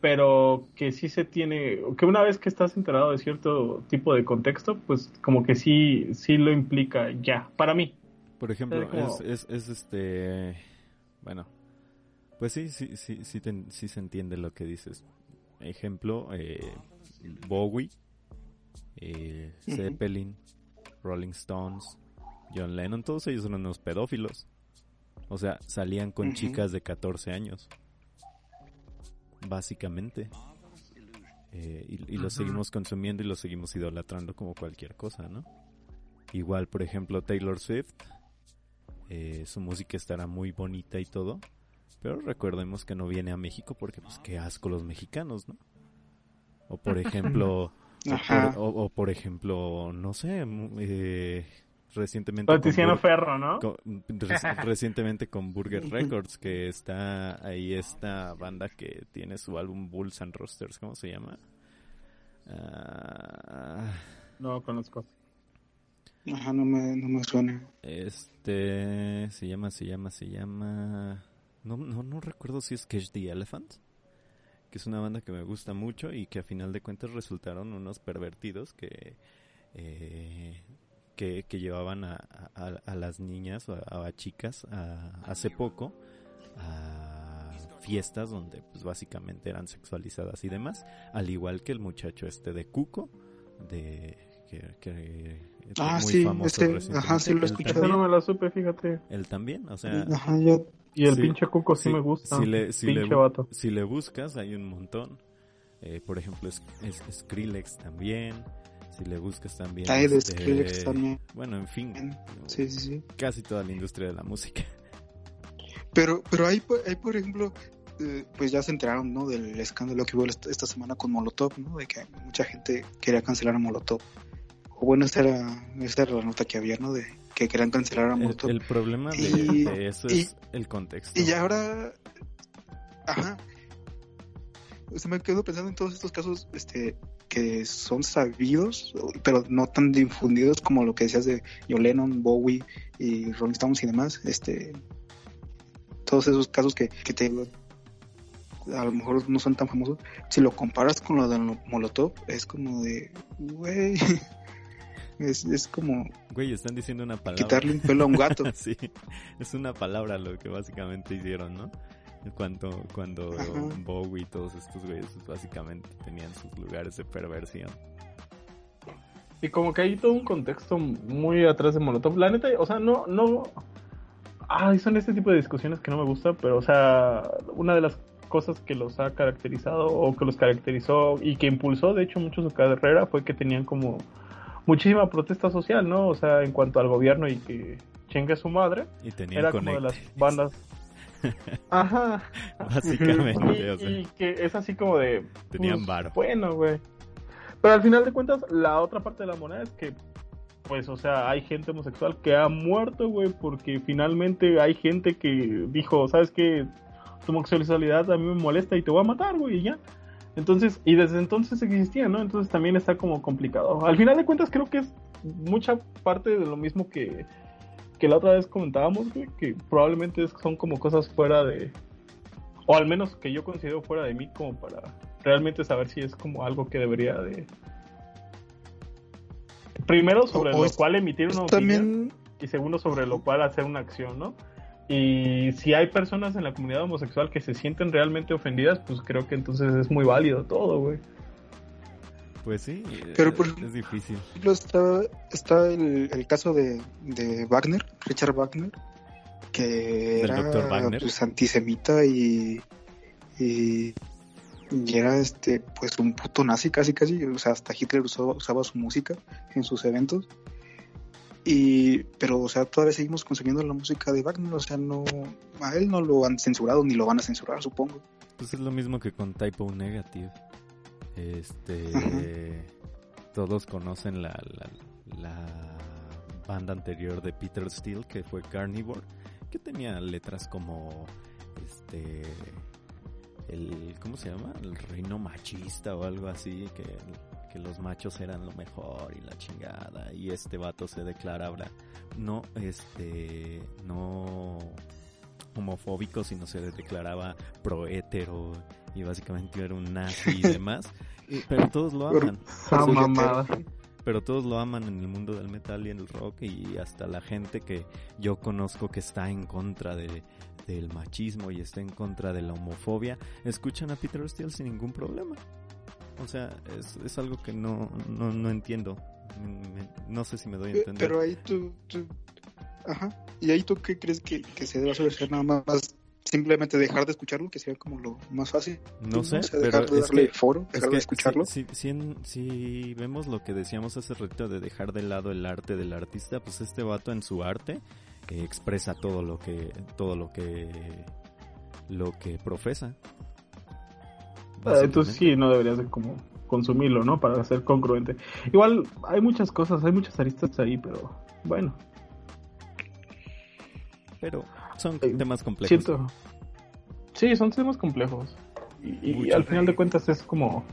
pero que sí se tiene, que una vez que estás enterado de cierto tipo de contexto, pues como que sí, sí lo implica ya, para mí. Por ejemplo, Es como- es, es, es este... Bueno, pues sí, sí, sí, sí, te- sí se entiende lo que dices. Ejemplo, eh, Bowie, eh. Zeppelin, Rolling Stones, John Lennon, todos ellos eran unos pedófilos. O sea, salían con chicas de 14 años. Básicamente. Eh, y y lo seguimos consumiendo y lo seguimos idolatrando como cualquier cosa, ¿no? Igual, por ejemplo, Taylor Swift. eh, su música estará muy bonita y todo. Pero recordemos que no viene a México porque, pues, qué asco los mexicanos, ¿no? O por ejemplo, o por, o- o por ejemplo, no sé, eh, recientemente con Tiziano Bur- Ferro, ¿no? con- reci- recientemente con Burger Records que está ahí esta banda que tiene su álbum Bulls and Roosters, ¿cómo se llama? Ah, No conozco. Ajá, no me, no me suena. este se llama, se llama, se llama no, no, no recuerdo si es Cage the Elephant que es una banda que me gusta mucho y que a final de cuentas resultaron unos pervertidos que eh, que, que llevaban a, a- a las niñas o a, a chicas a- hace poco a fiestas donde pues básicamente eran sexualizadas y demás al igual que el muchacho este de Cuco de que, que es Ah, muy sí, famoso ese, ajá, sí lo. Esa también- no me la supe, fíjate. él también, o sea, Ajá, yo, Y el Sí, pinche cuco sí, sí, me gusta. si le- si pinche le- vato. si le buscas hay un montón. Eh, por ejemplo, es, es- Skrillex también. Si le buscas también. Hay este, también. Bueno, en fin. Sí, sí, sí. Casi toda la industria de la música. Pero, pero ahí, por- ejemplo, eh, pues ya se enteraron, ¿no? Del escándalo que hubo esta, semana con Molotov, ¿no? De que mucha gente quería cancelar a Molotov. O bueno, esta era, esta era la nota que había, ¿no? De que querían cancelar a Molotov. el problema de, Y- de eso y- es el contexto. Y ya ahora, ajá. o sea, me quedo pensando en todos estos casos este, que son sabidos, pero no tan difundidos como lo que decías de John Lennon, Bowie y Rolling Stones y demás. Este, todos esos casos que, que te a lo mejor no son tan famosos. Si lo comparas con lo de Molotov, es como de, güey, es, es como... Güey, están diciendo una palabra. Quitarle un pelo a un gato. sí, es una palabra lo que básicamente hicieron, ¿no? Cuando, cuando Bowie y todos estos güeyes básicamente tenían sus lugares de perversión. Y como que hay todo un contexto muy atrás de Molotov. La neta, o sea, no, no... Ay, son este tipo de discusiones que no me gusta, pero, o sea, una de las cosas que los ha caracterizado o que los caracterizó y que impulsó, de hecho, mucho su carrera fue que tenían como muchísima protesta social, ¿no? O sea, en cuanto al gobierno y que chingue a su madre. Y tenían era como de las bandas Ajá. Básicamente. Y, que es así como de. Tenían bar. Pues, bueno, güey. Pero al final de cuentas, la otra parte de la moneda es que, pues, o sea, hay gente homosexual que ha muerto, güey, porque finalmente hay gente que dijo, ¿sabes qué? Tu homosexualidad a mí me molesta y te voy a matar, güey, y ya. Entonces, y desde entonces existía, ¿no? Entonces también está como complicado. Al final de cuentas, creo que es mucha parte de lo mismo que que la otra vez comentábamos, que probablemente son como cosas fuera de, o al menos que yo considero fuera de mí como para realmente saber si es como algo que debería de... Primero sobre lo cual emitir una opinión y segundo sobre lo cual hacer una acción, ¿no? Y si hay personas en la comunidad homosexual que se sienten realmente ofendidas, pues creo que entonces es muy válido todo, güey. Pues sí, pero por, es difícil. Está, está el, caso de, de, Wagner, Richard Wagner, que era pues, antisemita y, y, era este pues un puto nazi casi casi, o sea, hasta Hitler usaba, su música en sus eventos. Y, pero, o sea, todavía seguimos consumiendo la música de Wagner, o sea, no, a él no lo han censurado ni lo van a censurar, supongo. Pues es lo mismo que con Typo Negative. Este, todos conocen la, la, banda anterior de Peter Steele que fue Carnivore, que tenía letras como este el ¿cómo se llama? el reino machista o algo así que, que los machos eran lo mejor y la chingada y este vato se declara ahora no este no homofóbico sino se declaraba pro hetero y básicamente era un nazi y demás. pero todos lo aman. Pero todos lo aman en el mundo del metal y en el rock y hasta la gente que yo conozco que está en contra de, del machismo y está en contra de la homofobia, escuchan a Peter Steele sin ningún problema. O sea, es, es algo que no, no, no entiendo. no sé si me doy a entender. Pero ahí tú, Ajá. ¿Y ahí tú qué crees que, que se debe hacer nada más simplemente dejar de escucharlo, que sería como lo más fácil. No sé, pero dejar de darle foro, dejar de escucharlo. Si, si, vemos lo que decíamos hace rato de dejar de lado el arte del artista, pues este vato en su arte eh, expresa todo lo que todo lo que lo que profesa. Ah, entonces sí, no deberías de como consumirlo, ¿no? Para ser congruente. Igual hay muchas cosas, hay muchas aristas ahí, pero bueno. Pero son temas complejos. Sí, son temas complejos. Y, al final de cuentas es como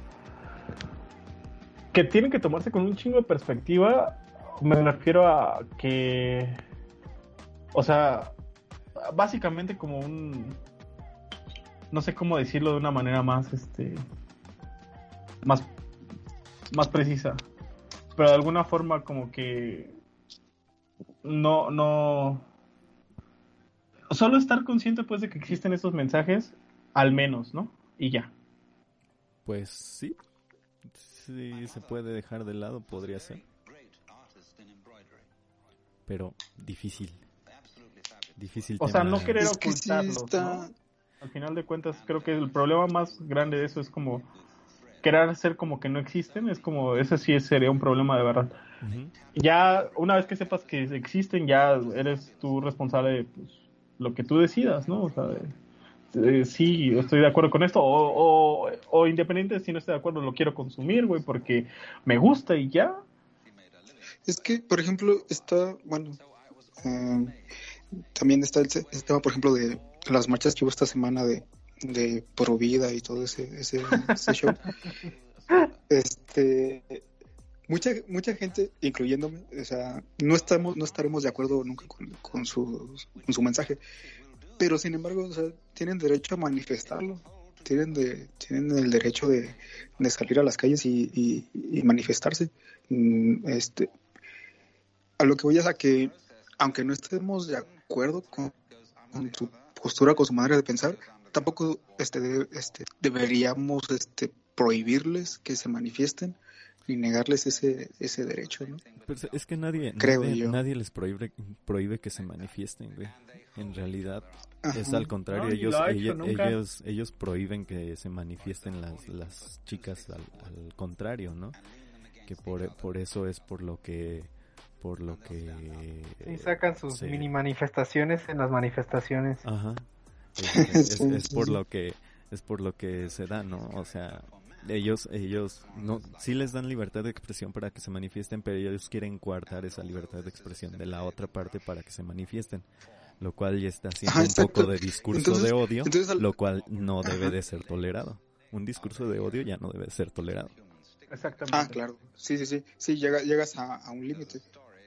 que tienen que tomarse con un chingo de perspectiva. Me refiero a que, o sea, básicamente como un, no sé cómo decirlo de una manera más, este, más, más precisa, pero de alguna forma como que no, no, solo estar consciente pues de que existen estos mensajes, al menos, ¿no? Y ya. Pues sí. Sí, se puede dejar de lado, podría ser. Pero difícil. Difícil. O sea, no querer ocultarlo. Al final de cuentas, creo que el problema más grande de eso es como querer hacer como que no existen. Es como, ese sí sería un problema de verdad. Ya, una vez que sepas que existen, ya eres tú responsable de pues, lo que tú decidas, ¿no? O sea, sí, estoy de acuerdo con esto, o, o, independiente si no estoy de acuerdo, lo quiero consumir, güey, porque me gusta y ya. Es que, por ejemplo, está, bueno, eh, también está el, tema, por ejemplo, de las marchas que hubo esta semana de, de pro vida y todo ese, ese, ese show, este, mucha mucha gente, incluyéndome, o sea, no estamos, no estaremos de acuerdo nunca con, con, su, con su mensaje, pero sin embargo, o sea, tienen derecho a manifestarlo, tienen de, tienen el derecho de, de salir a las calles y, y, manifestarse. Mm, Este, a lo que voy es a que, aunque no estemos de acuerdo con, con su postura, con su manera de pensar, tampoco este, este, deberíamos este, prohibirles que se manifiesten ni negarles ese, ese derecho, ¿no? Pues es que nadie, Creo nadie, yo. nadie les prohíbe, prohíbe que se manifiesten, güey. En realidad es al contrario, No, ellos, hecho ellos, ellos, ellos prohíben que se manifiesten las, las chicas al, al contrario, ¿no? Que por, por eso es por lo que, por lo que... Y sacan sus sí. mini manifestaciones en las manifestaciones. Ajá. Es, es- Sí, es sí, por sí. lo que es por lo que se da, ¿no? O sea, ellos ellos no sí les dan libertad de expresión para que se manifiesten, pero ellos quieren coartar esa libertad de expresión de la otra parte para que se manifiesten, lo cual ya está haciendo un poco de discurso Entonces- de odio, entonces al- lo cual no debe Ajá. de ser tolerado. Un discurso de odio ya no debe de ser tolerado. Exactamente. Ah, claro. Sí, sí, sí. Sí, llega, llegas a, a un límite.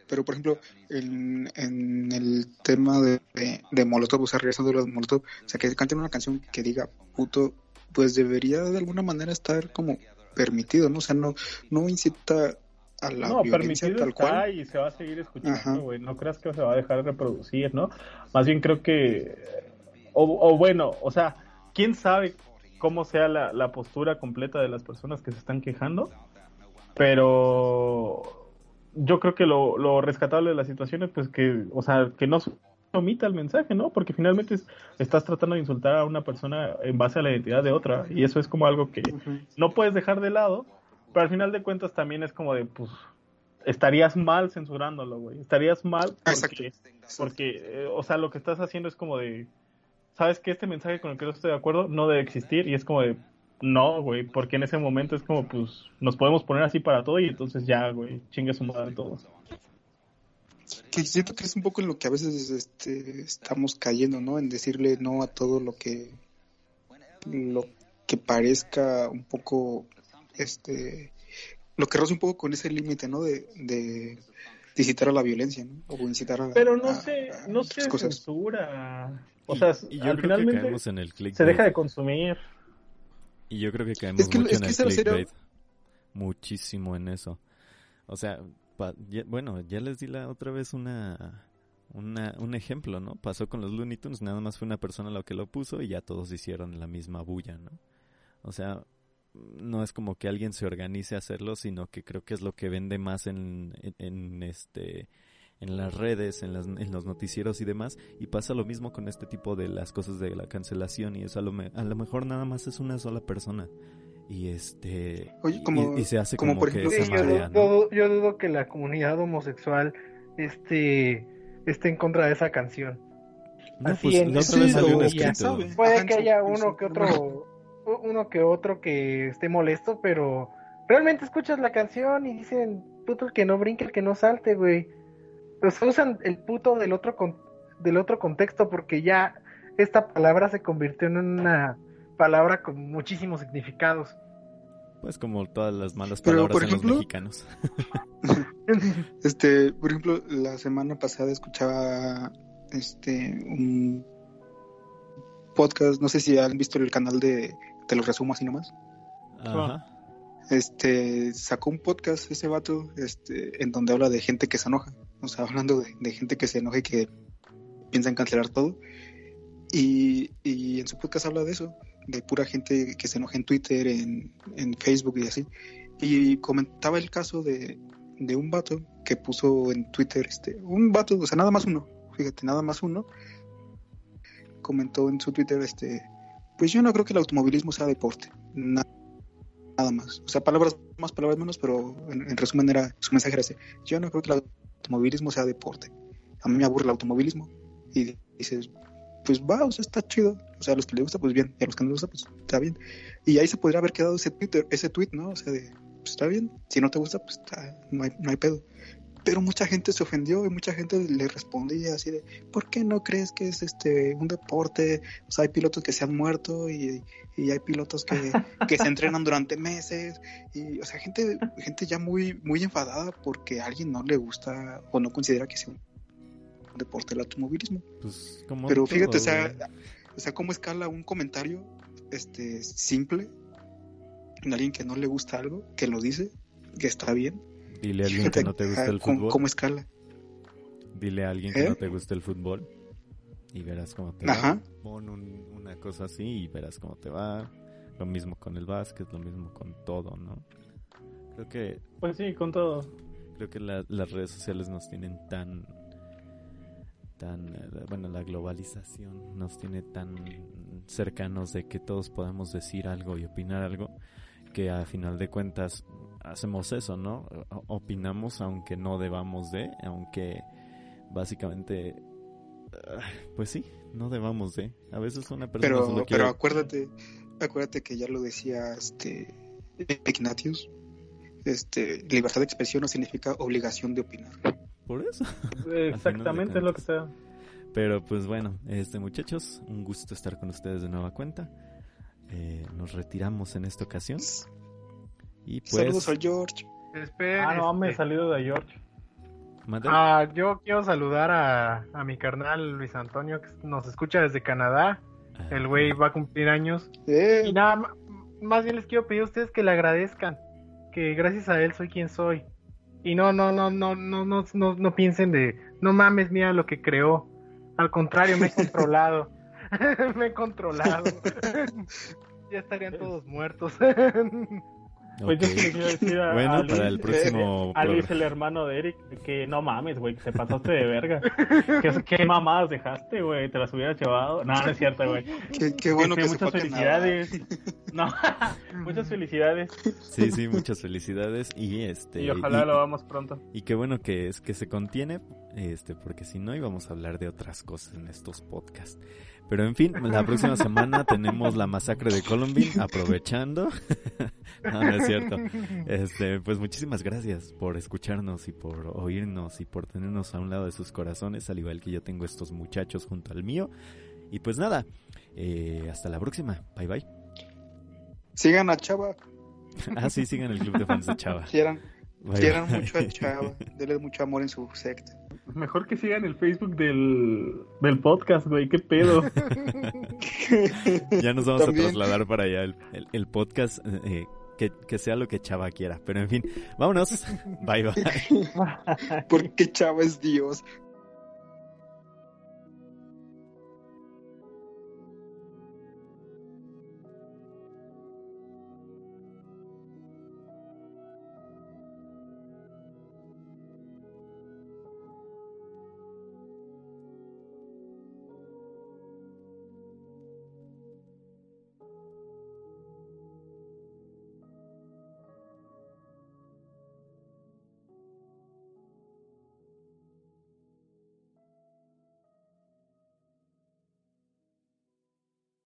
Pero, por ejemplo, en, en el tema de, de, de Molotov, o sea, regresando a lo de Molotov, o sea, que canten una canción que diga puto, pues debería de alguna manera estar como permitido, ¿no? O sea, no, no incita a la no, violencia permitido tal está cual. y se va a seguir escuchando, güey. No creas que se va a dejar de reproducir, ¿no? Más bien creo que, o, o bueno, o sea, quién sabe cómo sea la, la postura completa de las personas que se están quejando, pero yo creo que lo, lo rescatable de la situación es pues que, o sea, que no omita el mensaje, ¿no? Porque finalmente es- estás tratando de insultar a una persona en base a la identidad de otra y eso es como algo que no puedes dejar de lado, pero al final de cuentas también es como de, pues, estarías mal censurándolo, güey. Estarías mal Exacto. porque, porque eh, o sea, lo que estás haciendo es como de, ¿sabes que Este mensaje con el que no estoy de acuerdo no debe existir y es como de, no, güey, porque en ese momento es como, pues, nos podemos poner así para todo y entonces ya, güey, chingue su madre todos. Que siento que es un poco en lo que a veces este, estamos cayendo, ¿no? En decirle no a todo lo que lo que parezca un poco este lo que roza un poco con ese límite, ¿no? De, de, de incitar a la violencia, ¿no? O incitar a Pero no a- se, a no se cosas. censura. O Y- sea, y, yo al creo que finalmente caemos en el clickbait. se deja de consumir. Y yo creo que caemos Es que- mucho es en que el esa sería- clickbait. Muchísimo en eso. O sea, bueno, ya les di la otra vez una, una, un ejemplo, ¿no? Pasó con los Looney Tunes, nada más fue una persona la que lo puso y ya todos hicieron la misma bulla, ¿no? O sea, no es como que alguien se organice a hacerlo, sino que creo que es lo que vende más en, en, este en las redes, en, las, en los noticieros y demás, y pasa lo mismo con este tipo de las cosas de la cancelación y eso a lo, a lo mejor nada más es una sola persona y este Oye, y- como- y, se hace como como, por ejemplo- se Sí, yo, marea, du- ¿no? dudo, yo dudo que la comunidad homosexual este, esté en contra de esa canción. No, así pues en- la otra Sí, salió un escrito. Puede que haya uno que otro, uno que otro que esté molesto, pero realmente escuchas la canción y dicen, puto el que no brinque, el que no salte, güey. O sea, usan el puto del otro con- del otro contexto porque ya esta palabra se convirtió en una palabra con muchísimos significados. Pues como todas las malas Pero, palabras en ejemplo- los mexicanos. Este, por ejemplo, la semana pasada escuchaba este un podcast, no sé si han visto el canal de Te lo resumo así nomás. Ajá. Este, sacó un podcast ese vato, este, en donde habla de gente que se enoja, o sea, hablando de, de gente que se enoja y que piensa en cancelar todo. Y, y en su podcast habla de eso, de pura gente que se enoja en Twitter, en, en Facebook y así. Y comentaba el caso de, de un vato que puso en Twitter, este, un vato, o sea, nada más uno, fíjate, nada más uno, comentó en su Twitter, este, pues yo no creo que el automovilismo sea deporte, na- nada más. O sea, palabras más, palabras menos, pero en, en resumen era, su mensaje era ese, yo no creo que el automovilismo sea deporte. A mí me aburre el automovilismo. Y dices, pues va, o sea, está chido. O sea, a los que les gusta, pues bien, y a los que no les gusta, pues está bien. Y ahí se podría haber quedado ese Twitter, ese tweet, ¿no? O sea, de, pues está bien, si no te gusta, pues está, no hay, no hay pedo. pero mucha gente se ofendió y mucha gente le respondía así de, ¿por qué no crees que es este un deporte? O sea, hay pilotos que se han muerto y, y hay pilotos que, que, se entrenan durante meses y, o sea, gente, gente ya muy, muy enfadada porque a alguien no le gusta o no considera que sea un deporte el automovilismo. Pues, como pero todo, fíjate, o sea, o sea, cómo escala un comentario este simple en alguien que no le gusta algo, que lo dice, que está bien. Dile a alguien que no te gusta el cómo- fútbol. cómo escala. Dile a alguien que ¿Eh? no te gusta el fútbol y verás cómo te va. Ajá. Pon un- una cosa así y verás cómo te va. Lo mismo con el básquet, lo mismo con todo, ¿no? Creo que Pues sí, con todo. creo que la- las redes sociales nos tienen tan tan eh, bueno la globalización nos tiene tan cercanos de que todos podemos decir algo y opinar algo que a final de cuentas hacemos eso no opinamos aunque no debamos de aunque básicamente ah, pues sí no debamos de a veces una persona Pero, solo pero quiere acuérdate, acuérdate que ya lo decía este Ignatius. Este, libertad de expresión no significa obligación de opinar. Por eso Exactamente es lo que sea. Pero pues bueno, este muchachos, un gusto estar con ustedes de nueva cuenta. Eh, nos retiramos en esta ocasión. Y pues, Saludos al George. Esperen, Ah, no, me he este, salido de George. ah, yo quiero saludar a, a mi carnal Luis Antonio, que nos escucha desde Canadá. Ah, El güey va a cumplir años. Eh, Y nada, más bien les quiero pedir a ustedes que le agradezcan. Que gracias a él soy quien soy. Y no, no, no, no, no, no, no, no piensen de, no mames, mira lo que creó. Al contrario, me he controlado. me he controlado. ya estarían todos muertos. Pues yo ok. sí le quiero decir a, Bueno, a para el Luis, próximo a Luis, el hermano de Eric, que no mames, güey, que se pasaste de verga. ¿Qué, qué mamadas dejaste, güey? ¿Te las hubieras llevado? No, no es cierto, güey. qué, qué bueno Este, que se muchas felicidades. No, muchas felicidades. Sí, sí, muchas felicidades y este Y ojalá y- lo hagamos pronto. y qué bueno que es que se contiene, este, porque si no íbamos a hablar de otras cosas en estos podcasts. Pero en fin, la próxima semana tenemos la masacre de Columbine, aprovechando. no, no es cierto. Este, pues muchísimas gracias por escucharnos y por oírnos y por tenernos a un lado de sus corazones, al igual que yo tengo estos muchachos junto al mío. Y pues nada, eh, hasta la próxima. Bye bye. Sigan a Chava, Ah, sí, sigan el club de fans de Chava. quieran, quieran mucho a Chava, denle mucho amor en su secta. Mejor que sigan el Facebook del, del podcast, güey. ¿Qué pedo? Ya nos vamos También. a trasladar para allá el, el- el podcast. eh, que, que sea lo que Chava quiera. Pero en fin, vámonos. Bye bye. Porque Chava es Dios.